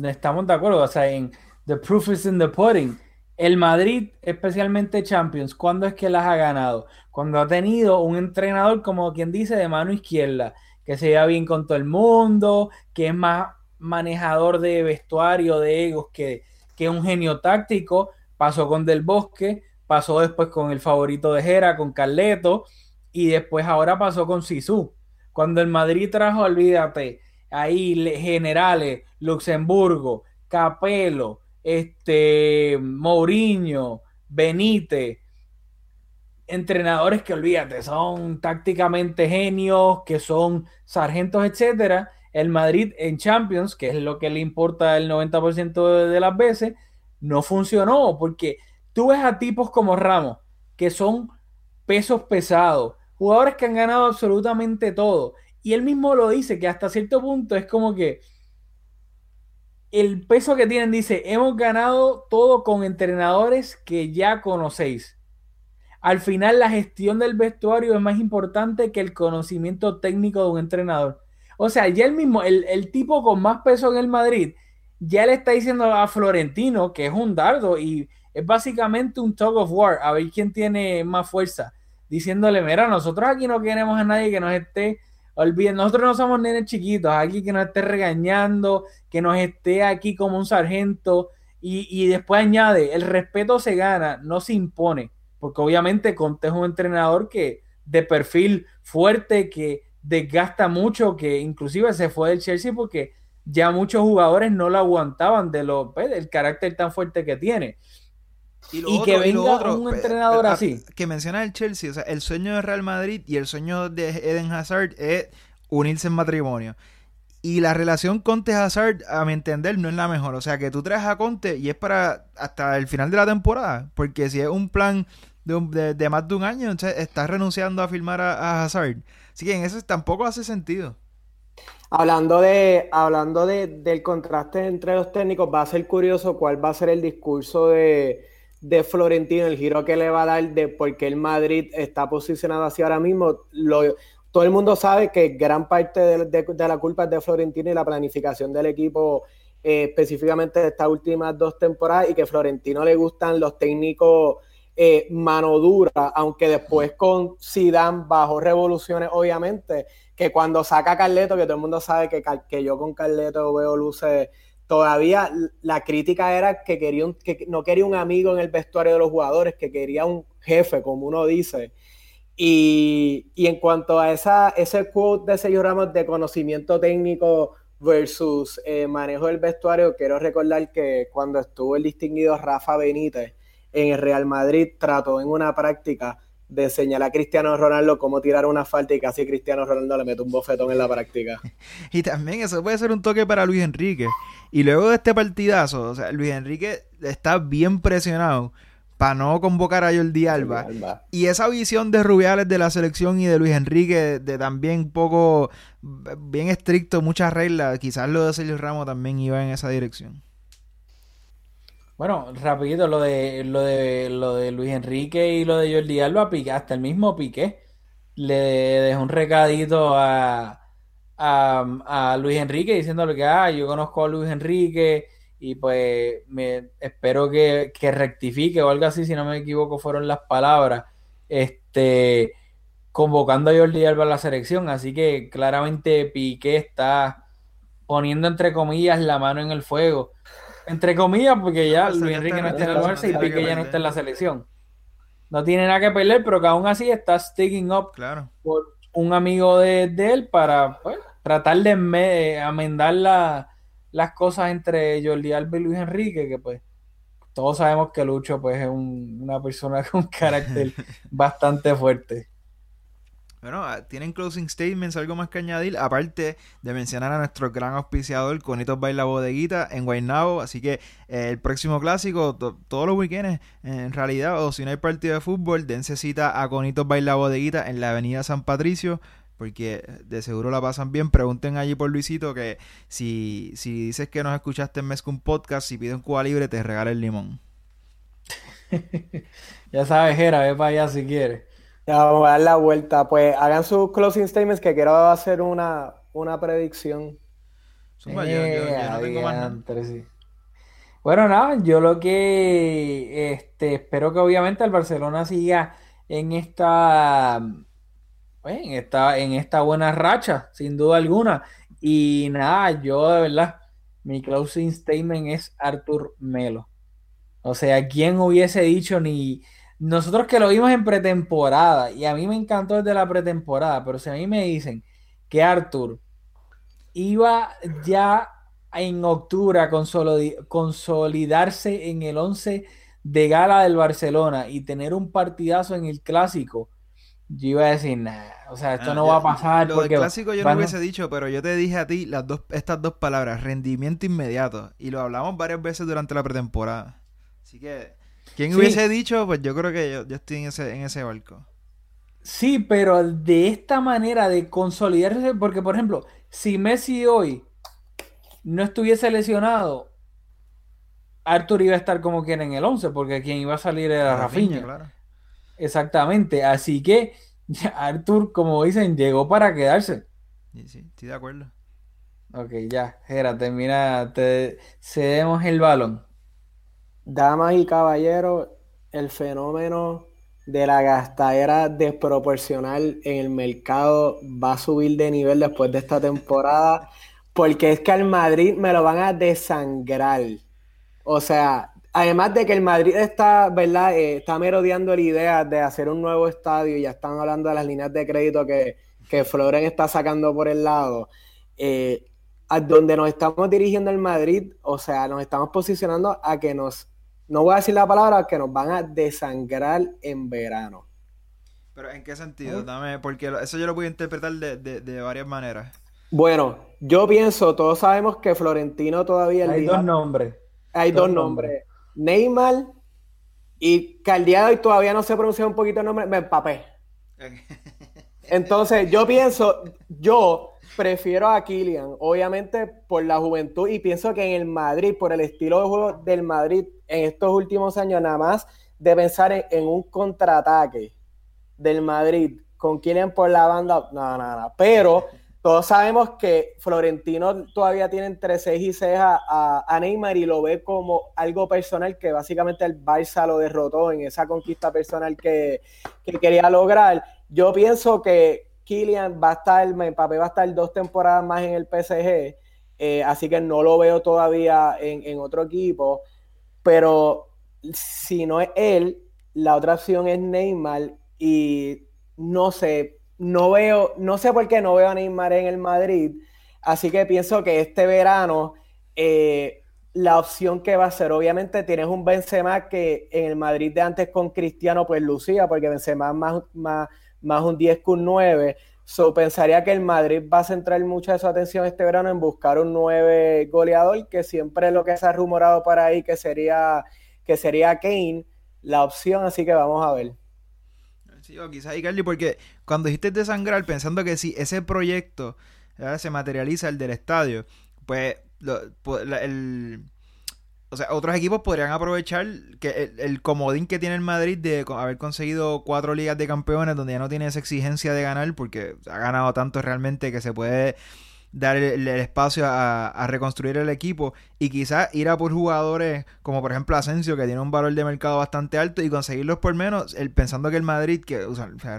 estamos de acuerdo, o sea, en the proof is in the pudding. El Madrid, especialmente Champions, ¿cuándo es que las ha ganado? Cuando ha tenido un entrenador, como quien dice, de mano izquierda, que se lleva bien con todo el mundo, que es más manejador de vestuario, de egos, que, que un genio táctico. Pasó con Del Bosque, pasó después con el favorito de Jera, con Carleto, y después ahora pasó con Sisu. Cuando el Madrid trajo, olvídate, ahí generales, Luxemburgo, Capelo, este, Mourinho, Benítez, entrenadores que olvídate, son tácticamente genios, que son sargentos, etcétera. El Madrid en Champions, que es lo que le importa el 90% de las veces, no funcionó porque tú ves a tipos como Ramos, que son pesos pesados, jugadores que han ganado absolutamente todo. Y él mismo lo dice, que hasta cierto punto es como que el peso que tienen dice, hemos ganado todo con entrenadores que ya conocéis. Al final la gestión del vestuario es más importante que el conocimiento técnico de un entrenador. O sea, ya el mismo, el, el tipo con más peso en el Madrid, ya le está diciendo a Florentino que es un dardo y es básicamente un tug of war, a ver quién tiene más fuerza, diciéndole, mira, nosotros aquí no queremos a nadie que nos esté olviden, nosotros no somos nenes chiquitos, aquí que nos esté regañando, que nos esté aquí como un sargento, y, y después añade, el respeto se gana, no se impone, porque obviamente Conte es un entrenador que de perfil fuerte, que desgasta mucho, que inclusive se fue del Chelsea porque ya muchos jugadores no lo aguantaban de lo, pues, del carácter tan fuerte que tiene. Y, que venga un entrenador así. Que menciona el Chelsea, o sea, el sueño de Real Madrid y el sueño de Eden Hazard es unirse en matrimonio. Y la relación Conte-Hazard, a mi entender, no es la mejor. O sea, que tú traes a Conte y es para hasta el final de la temporada. Porque si es un plan de, de, más de un año, entonces estás renunciando a firmar a, Hazard. Así que en eso tampoco hace sentido. Hablando de, hablando de, del contraste entre los técnicos, va a ser curioso cuál va a ser el discurso de, de Florentino, el giro que le va a dar de por qué el Madrid está posicionado así ahora mismo, lo, todo el mundo sabe que gran parte de, la culpa es de Florentino y la planificación del equipo, eh, específicamente de estas últimas dos temporadas, y que Florentino le gustan los técnicos eh, mano dura, aunque después con Zidane bajo revoluciones, obviamente, que cuando saca a Carleto, que todo el mundo sabe que, que yo con Carleto veo luces todavía la crítica era que, quería que no quería un amigo en el vestuario de los jugadores, que quería un jefe, como uno dice. Y, en cuanto a esa, ese quote de Sergio Ramos de conocimiento técnico versus eh, manejo del vestuario, quiero recordar que cuando estuvo el distinguido Rafa Benítez en el Real Madrid, trató en una práctica de señalar a Cristiano Ronaldo cómo tirar una falta y casi Cristiano Ronaldo le mete un bofetón en la práctica. y también eso puede ser un toque para Luis Enrique. Y luego de este partidazo, o sea, Luis Enrique está bien presionado para no convocar a Jordi Alba. Y esa visión de Rubiales de la selección y de Luis Enrique de también poco, bien estricto, muchas reglas, quizás lo de Sergio Ramos también iba en esa dirección. Bueno, rapidito, lo de, lo de, lo de Luis Enrique y lo de Jordi Alba, hasta el mismo Piqué le dejó un recadito a, a, Luis Enrique diciéndole que, ah, yo conozco a Luis Enrique y pues me espero que, que rectifique o algo así, si no me equivoco, fueron las palabras, este, convocando a Jordi Alba a la selección, así que claramente Piqué está poniendo entre comillas la mano en el fuego entre comillas, porque ya Luis Enrique no está en el Barça y Piqué ya no está en la selección. No tiene nada que perder, pero que aún así está sticking up por un amigo de, él para pues, tratar de me, amendar las cosas entre Jordi Alba y Luis Enrique, que pues todos sabemos que Lucho pues es una persona con carácter bastante fuerte. Bueno, ah, tienen closing statements, algo más que añadir, aparte de mencionar a nuestro gran auspiciador, Conitos Baila Bodeguita, en Guaynabo. Así que eh, el próximo clásico, todos los weekends, en realidad, o si no hay partido de fútbol, dense cita a Conitos Baila Bodeguita en la avenida San Patricio, porque de seguro la pasan bien. Pregunten allí por Luisito que si, si dices que nos escuchaste en Mezcum Podcast, si piden Cuba Libre, te regala el limón. ya sabes, Jera, ve para allá si quieres. Ya vamos a dar la vuelta. Pues hagan sus closing statements que quiero hacer una, una predicción. Bueno, nada, yo lo que este, espero que obviamente el Barcelona siga en esta, pues, en esta, en esta buena racha, sin duda alguna. Y nada, yo de verdad, mi closing statement es Arthur Melo. O sea, ¿quién hubiese dicho ni nosotros que lo vimos en pretemporada, y a mí me encantó desde la pretemporada, pero si a mí me dicen que Arthur iba ya en octubre a consolidarse en el 11 de gala del Barcelona y tener un partidazo en el clásico, yo iba a decir, nada, o sea, esto Ah, no ya, va a pasar. Lo porque del clásico yo no a- hubiese dicho, pero yo te dije a ti las dos, estas dos palabras, rendimiento inmediato. Y lo hablamos varias veces durante la pretemporada. Así que, ¿quién Sí. hubiese dicho? Pues yo creo que yo, yo estoy en ese, en ese barco. Sí, pero de esta manera de consolidarse, porque por ejemplo, si Messi hoy no estuviese lesionado, Arthur iba a estar como quien en el 11, porque quien iba a salir era Rafinha. claro. Exactamente, así que Arthur, como dicen, llegó para quedarse. Sí, sí, estoy de acuerdo. Ok, ya, Gera, termina, te cedemos el balón. Damas y caballeros, el fenómeno de la gastadera desproporcional en el mercado va a subir de nivel después de esta temporada, porque es que al Madrid me lo van a desangrar. O sea, además de que el Madrid está, ¿verdad? Eh, está merodeando la idea de hacer un nuevo estadio, ya están hablando de las líneas de crédito que, que Floren está sacando por el lado. Eh, a donde nos estamos dirigiendo el Madrid, o sea, nos estamos posicionando a que nos, no voy a decir la palabra, que nos van a desangrar en verano. Pero ¿en qué sentido? Dame, porque eso yo lo voy a interpretar de, de- de varias maneras. Bueno, yo pienso, todos sabemos que Florentino todavía Hay día- dos nombres. hay dos dos nombres, Neymar y que al día de hoy todavía no se pronuncia un poquito el nombre, me empapé. Entonces, yo pienso, yo prefiero a Kylian, obviamente por la juventud, y pienso que en el Madrid, por el estilo de juego del Madrid en estos últimos años, nada más de pensar en, un contraataque del Madrid con Kylian por la banda, no, no. Pero todos sabemos que Florentino todavía tiene entre ceja y ceja a, a Neymar y lo ve como algo personal que básicamente el Barça lo derrotó en esa conquista personal que, que quería lograr. Yo pienso que Kylian va a estar, Mbappé va a estar dos temporadas más en el PSG, eh, así que no lo veo todavía en, otro equipo, pero si no es él, la otra opción es Neymar y no sé, no veo, no sé por qué no veo a Neymar en el Madrid, así que pienso que este verano eh, la opción que va a ser, obviamente tienes un Benzema que en el Madrid de antes con Cristiano pues lucía, porque Benzema más, más, más un 10 que un 9, so pensaría que el Madrid va a centrar mucha de su atención este verano en buscar un 9 goleador, que siempre es lo que se ha rumorado por ahí que sería, que sería Kane la opción, así que vamos a ver. Sí, o quizás Icardi, porque cuando dijiste desangrar, pensando que si ese proyecto se materializa el del estadio, pues la- el, o sea, otros equipos podrían aprovechar que el, el comodín que tiene el Madrid de haber conseguido cuatro ligas de campeones donde ya no tiene esa exigencia de ganar, porque ha ganado tanto realmente que se puede dar el, espacio a, reconstruir el equipo y quizás ir a por jugadores como por ejemplo Asensio que tiene un valor de mercado bastante alto y conseguirlos por menos el, pensando que el Madrid que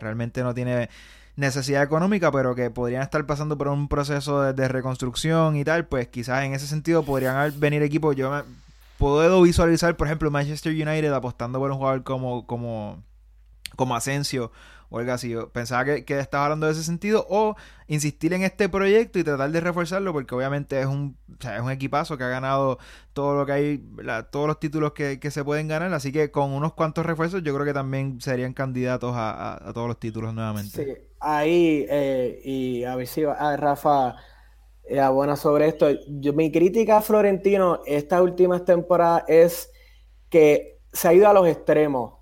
realmente no tiene necesidad económica pero que podrían estar pasando por un proceso de, reconstrucción y tal pues quizás en ese sentido podrían venir equipos. Yo puedo visualizar por ejemplo Manchester United apostando por un jugador como como como Asensio o algo así. Pensaba que, que estaba hablando de ese sentido. O insistir en este proyecto y tratar de reforzarlo porque obviamente es un, es un equipazo que ha ganado todo lo que hay, todos los títulos que, que se pueden ganar. Así que con unos cuantos refuerzos yo creo que también serían candidatos a, a- a todos los títulos nuevamente. Sí, ahí, eh, y a ver si va- ah, Rafa eh, abona sobre esto. Yo- mi crítica a Florentino estas últimas temporadas es que se ha ido a los extremos.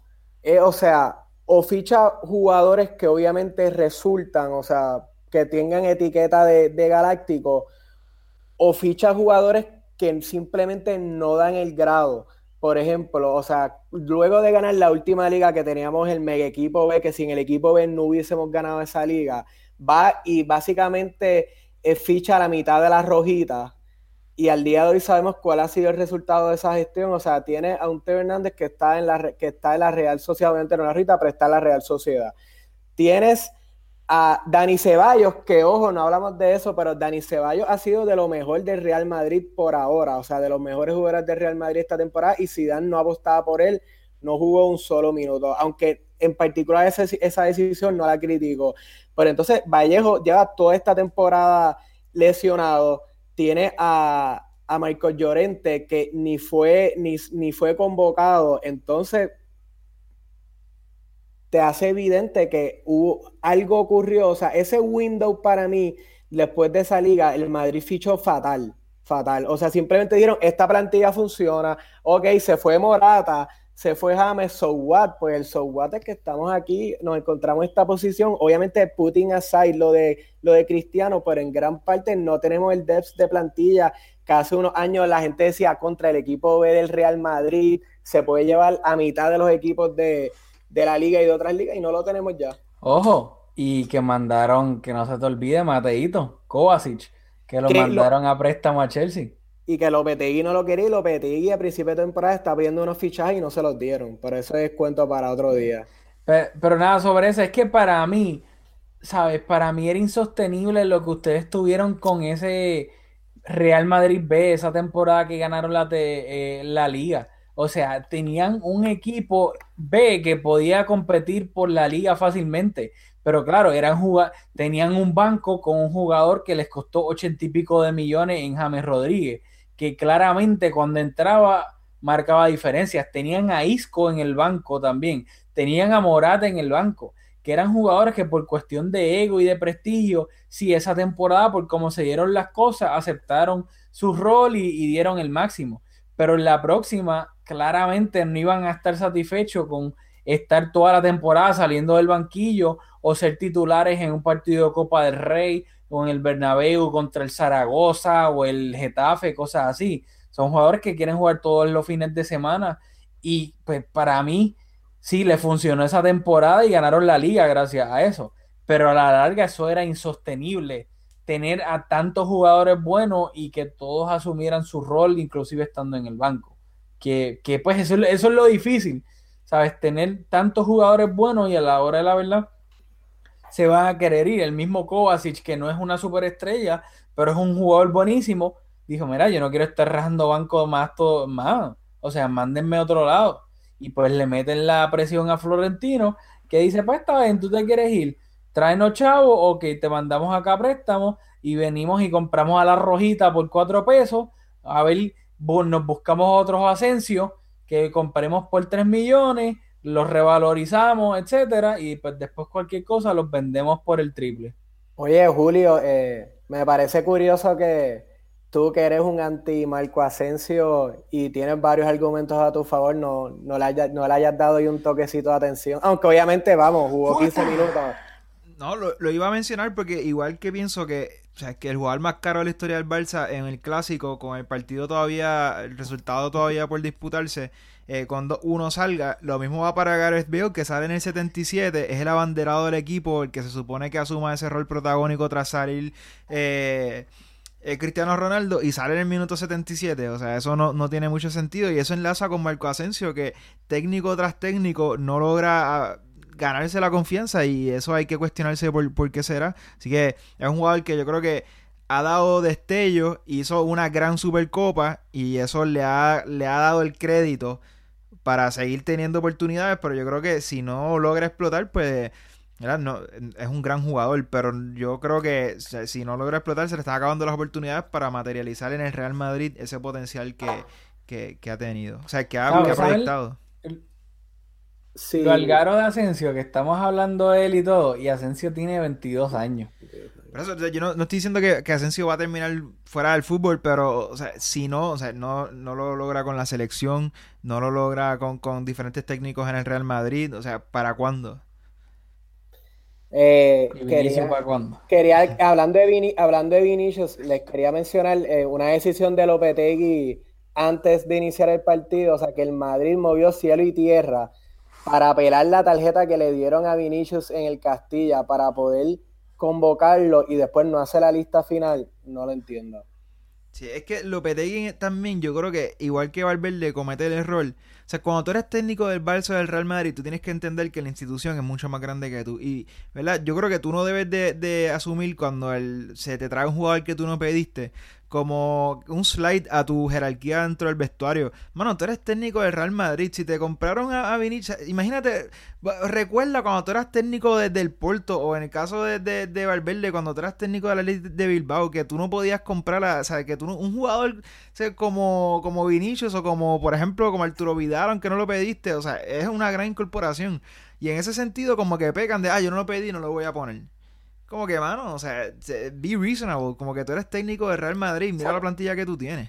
Eh, o sea, o ficha jugadores que obviamente resultan, o sea, que tengan etiqueta de, de galáctico, o ficha jugadores que simplemente no dan el grado. Por ejemplo, o sea, luego de ganar la última liga que teníamos el mega equipo B, que sin el equipo B no hubiésemos ganado esa liga, va y básicamente ficha a la mitad de las rojitas. Y al día de hoy sabemos cuál ha sido el resultado de esa gestión. O sea, tiene a un Teo Hernández que está en la, que está en la Real Sociedad, obviamente no la Rita, pero está en la Real Sociedad. Tienes a Dani Ceballos, que ojo, no hablamos de eso, pero Dani Ceballos ha sido de lo mejor del Real Madrid por ahora, o sea, de los mejores jugadores del Real Madrid esta temporada y Zidane no apostaba por él no jugó un solo minuto, aunque en particular esa, decisión no la critico. Pero entonces Vallejo lleva toda esta temporada lesionado, tiene a, a Michael Llorente que ni fue, ni, ni fue convocado, entonces te hace evidente que hubo, algo ocurrió, o sea, ese window para mí, después de esa liga, el Madrid fichó fatal, fatal. O sea, simplemente dijeron, esta plantilla funciona, ok, se fue Morata, se fue James, so what? Pues el so what es que estamos aquí, nos encontramos en esta posición, obviamente putting aside lo de, lo de Cristiano, pero en gran parte no tenemos el depth de plantilla que hace unos años la gente decía contra el equipo B del Real Madrid, se puede llevar a mitad de los equipos de de la liga y de otras ligas y no lo tenemos ya. Ojo, y que mandaron, que no se te olvide, Mateito, Kovacic, que lo mandaron a préstamo a Chelsea. Y que Lopetegui no lo quería y Lopetegui a principio de temporada está pidiendo unos fichajes y no se los dieron. Por eso es cuento para otro día. Pero, nada sobre eso, es que para mí, ¿sabes? Para mí era insostenible lo que ustedes tuvieron con ese Real Madrid B, esa temporada que ganaron la, eh, la liga. O sea, tenían un equipo B que podía competir por la liga fácilmente. Pero claro, eran tenían un banco con un jugador que les costó ochenta y pico de millones en James Rodríguez, que claramente cuando entraba marcaba diferencias. Tenían a Isco en el banco también, tenían a Morata en el banco, que eran jugadores que por cuestión de ego y de prestigio, si esa temporada, por cómo se dieron las cosas, aceptaron su rol y, y dieron el máximo. Pero en la próxima claramente no iban a estar satisfechos con estar toda la temporada saliendo del banquillo o ser titulares en un partido de Copa del Rey o en el Bernabéu contra el Zaragoza o el Getafe, cosas así. Son jugadores que quieren jugar todos los fines de semana y pues para mí sí le funcionó esa temporada y ganaron la liga gracias a eso. Pero a la larga eso era insostenible tener a tantos jugadores buenos y que todos asumieran su rol, inclusive estando en el banco que, pues eso, eso, es lo difícil, ¿sabes? Tener tantos jugadores buenos y a la hora de la verdad se van a querer ir. El mismo Kovacic, que no es una superestrella, pero es un jugador buenísimo, dijo, mira, yo no quiero estar rajando banco más, todo, más, o sea, mándenme a otro lado. Y pues le meten la presión a Florentino, que dice, pues está bien, tú te quieres ir, tráenos chavo, ok, te mandamos acá préstamo y venimos y compramos a la rojita por cuatro pesos, a ver nos buscamos otros Asensio que compremos por 3 millones, los revalorizamos, etcétera, y pues después cualquier cosa los vendemos por el triple. Oye, Julio, eh, me parece curioso que tú que eres un anti Marco Asensio y tienes varios argumentos a tu favor, no, no, le, hayas, no le hayas dado ahí un toquecito de atención. Aunque obviamente, vamos, jugó 15 minutos. No, lo, lo, iba a mencionar porque igual que pienso que o sea, que el jugador más caro de la historia del Barça en el clásico, con el partido todavía, el resultado todavía por disputarse, eh, cuando uno salga, lo mismo va para Gareth Bale, que sale en el 77, es el abanderado del equipo, el que se supone que asuma ese rol protagónico tras salir eh, eh, Cristiano Ronaldo, y sale en el minuto 77. O sea, eso no, no tiene mucho sentido, y eso enlaza con Marco Asensio, que técnico tras técnico no logra ganarse la confianza y eso hay que cuestionarse por, por qué será. Así que es un jugador que yo creo que ha dado destello, hizo una gran supercopa y eso le ha, le ha dado el crédito para seguir teniendo oportunidades, pero yo creo que si no logra explotar, pues no, es un gran jugador, pero yo creo que si no logra explotar, se le están acabando las oportunidades para materializar en el Real Madrid ese potencial que, que, ha tenido, o sea, que ha, que ha proyectado. Sí. Lo Algaro de Asensio, que estamos hablando de él y todo, y Asensio tiene 22 años. Yo no, estoy diciendo que, que, Asensio va a terminar fuera del fútbol, pero o sea, si no, o sea, no, no lo logra con la selección, no lo logra con, diferentes técnicos en el Real Madrid, o sea, ¿para cuándo? Eh, quería, para cuándo? quería, hablando de, hablando de Vinicius, les quería mencionar eh, una decisión de Lopetegui antes de iniciar el partido, o sea, que el Madrid movió cielo y tierra para apelar la tarjeta que le dieron a Vinicius en el Castilla para poder convocarlo y después no hacer la lista final, no lo entiendo. Sí, es que Lopetegui también, yo creo que igual que Valverde comete el error. O sea, cuando tú eres técnico del Barça del Real Madrid, tú tienes que entender que la institución es mucho más grande que tú. Y, ¿verdad? Yo creo que tú no debes de, asumir cuando se te trae un jugador que tú no pediste, como un slide a tu jerarquía dentro del vestuario. Mano, tú eres técnico del Real Madrid. Si te compraron a, Vinicius, imagínate, recuerda cuando tú eras técnico desde el Porto o en el caso de, de, de Valverde, cuando tú eras técnico de la Ley de Bilbao, que tú no podías comprar, a, o sea, que tú un jugador como, como Vinicius o como, por ejemplo, como Arturo Vidal, aunque no lo pediste, o sea, es una gran incorporación. Y en ese sentido, como que pecan de, ah, yo no lo pedí, no lo voy a poner. Como que, mano, o sea, be reasonable. Como que tú eres técnico de Real Madrid. Mira la plantilla que tú tienes.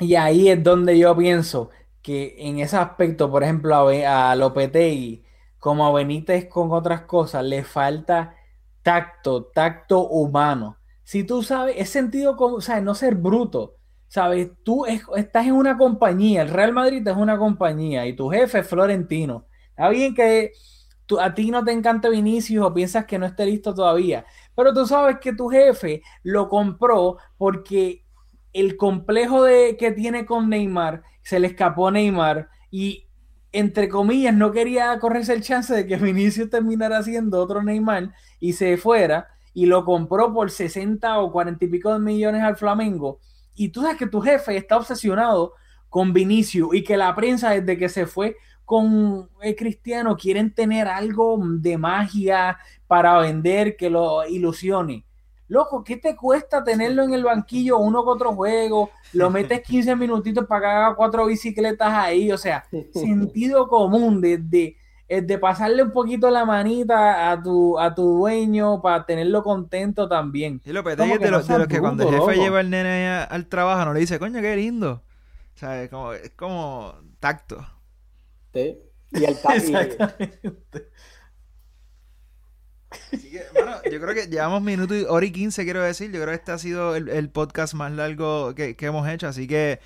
Y ahí es donde yo pienso que en ese aspecto, por ejemplo, a, a Lopetegui, como a Benítez con otras cosas, le falta tacto, tacto humano. Si tú sabes, es sentido como, o sea, no ser bruto. Sabes, tú estás en una compañía, el Real Madrid es una compañía y tu jefe es Florentino. Está bien que a ti no te encanta Vinicius o piensas que no esté listo todavía, pero tú sabes que tu jefe lo compró porque el complejo de, que tiene con Neymar se le escapó a Neymar y entre comillas no quería correrse el chance de que Vinicius terminara siendo otro Neymar y se fuera y lo compró por 60 o 40 y pico de millones al Flamengo. Y tú sabes que tu jefe está obsesionado con Vinicius y que la prensa desde que se fue con el cristiano quieren tener algo de magia para vender que lo ilusione. Loco, ¿qué te cuesta tenerlo en el banquillo uno con otro juego? Lo metes 15 minutitos para que haga cuatro bicicletas ahí. O sea, sentido común de, de, eh, de, pasarle un poquito la manita a tu, a tu dueño para tenerlo contento también. Y lo que de, los, que cuando el jefe lleva al nene al trabajo no le dice, coño, qué lindo. O sea, es como, es como tacto. Y el Exactamente. yo creo que llevamos minuto y hora y quince, quiero decir. Yo creo que este ha sido el, podcast más largo que, hemos hecho. Así que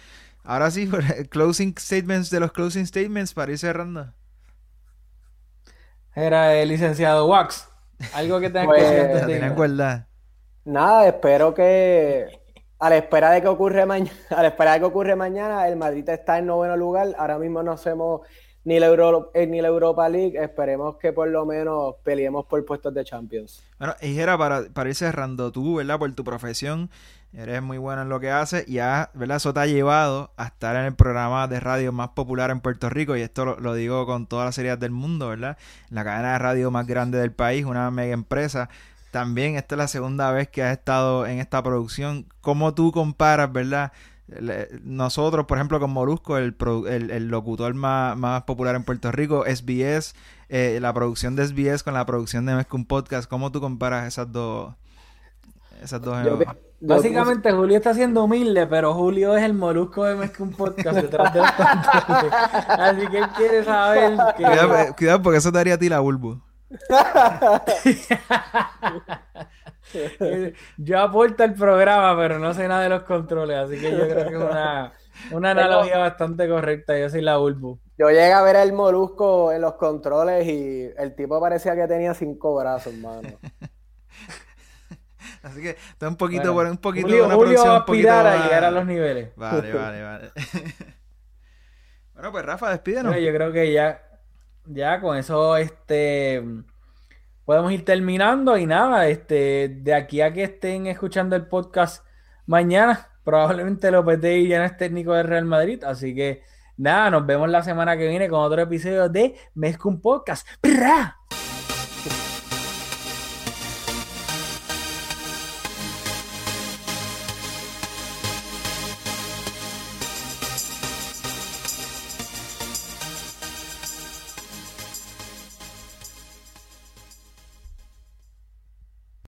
ahora sí, closing statements de los closing statements para ir cerrando. Era el licenciado Wax. Algo que tengas que decir. Pues, Nada, espero que a la espera de que ocurre mañana, a la espera de que ocurre mañana, el Madrid está en noveno lugar. Ahora mismo no hacemos ni la, eh, ni la Europa League, esperemos que por lo menos peleemos por puestos de Champions. Bueno, y era para, para ir cerrando tú, ¿verdad? Por tu profesión, eres muy bueno en lo que haces y ya, ¿verdad? Eso te ha llevado a estar en el programa de radio más popular en Puerto Rico y esto lo, digo con todas las seriedad del mundo, ¿verdad? La cadena de radio más grande del país, una mega empresa. También esta es la segunda vez que has estado en esta producción. ¿Cómo tú comparas, verdad? Nosotros, por ejemplo, con Molusco, el, el, locutor más, más, popular en Puerto Rico, SBS, eh, la producción de SBS con la producción de Mezcum Podcast, ¿cómo tú comparas esas dos? Esas dos Básicamente Julio está siendo humilde, pero Julio es el molusco de Mezcum Podcast detrás de Así que él quiere saber que... Cuidado, porque eso te haría a ti la bulbo. yo aporto el programa, pero no sé nada de los controles, así que yo creo que es una, una analogía bastante correcta. Yo soy la Bulbu. Yo llegué a ver el molusco en los controles y el tipo parecía que tenía cinco brazos, mano. Así que está un poquito, bueno, un poquito Julio, una Julio va a aspirar a llegar a los niveles. Vale, vale, vale. bueno, pues Rafa, despídenos. yo creo que ya, ya con eso, este podemos ir terminando y nada, este, de aquí a que estén escuchando el podcast mañana, probablemente Lopetegui ya no es técnico del Real Madrid, así que nada, nos vemos la semana que viene con otro episodio de Mezcum Podcast.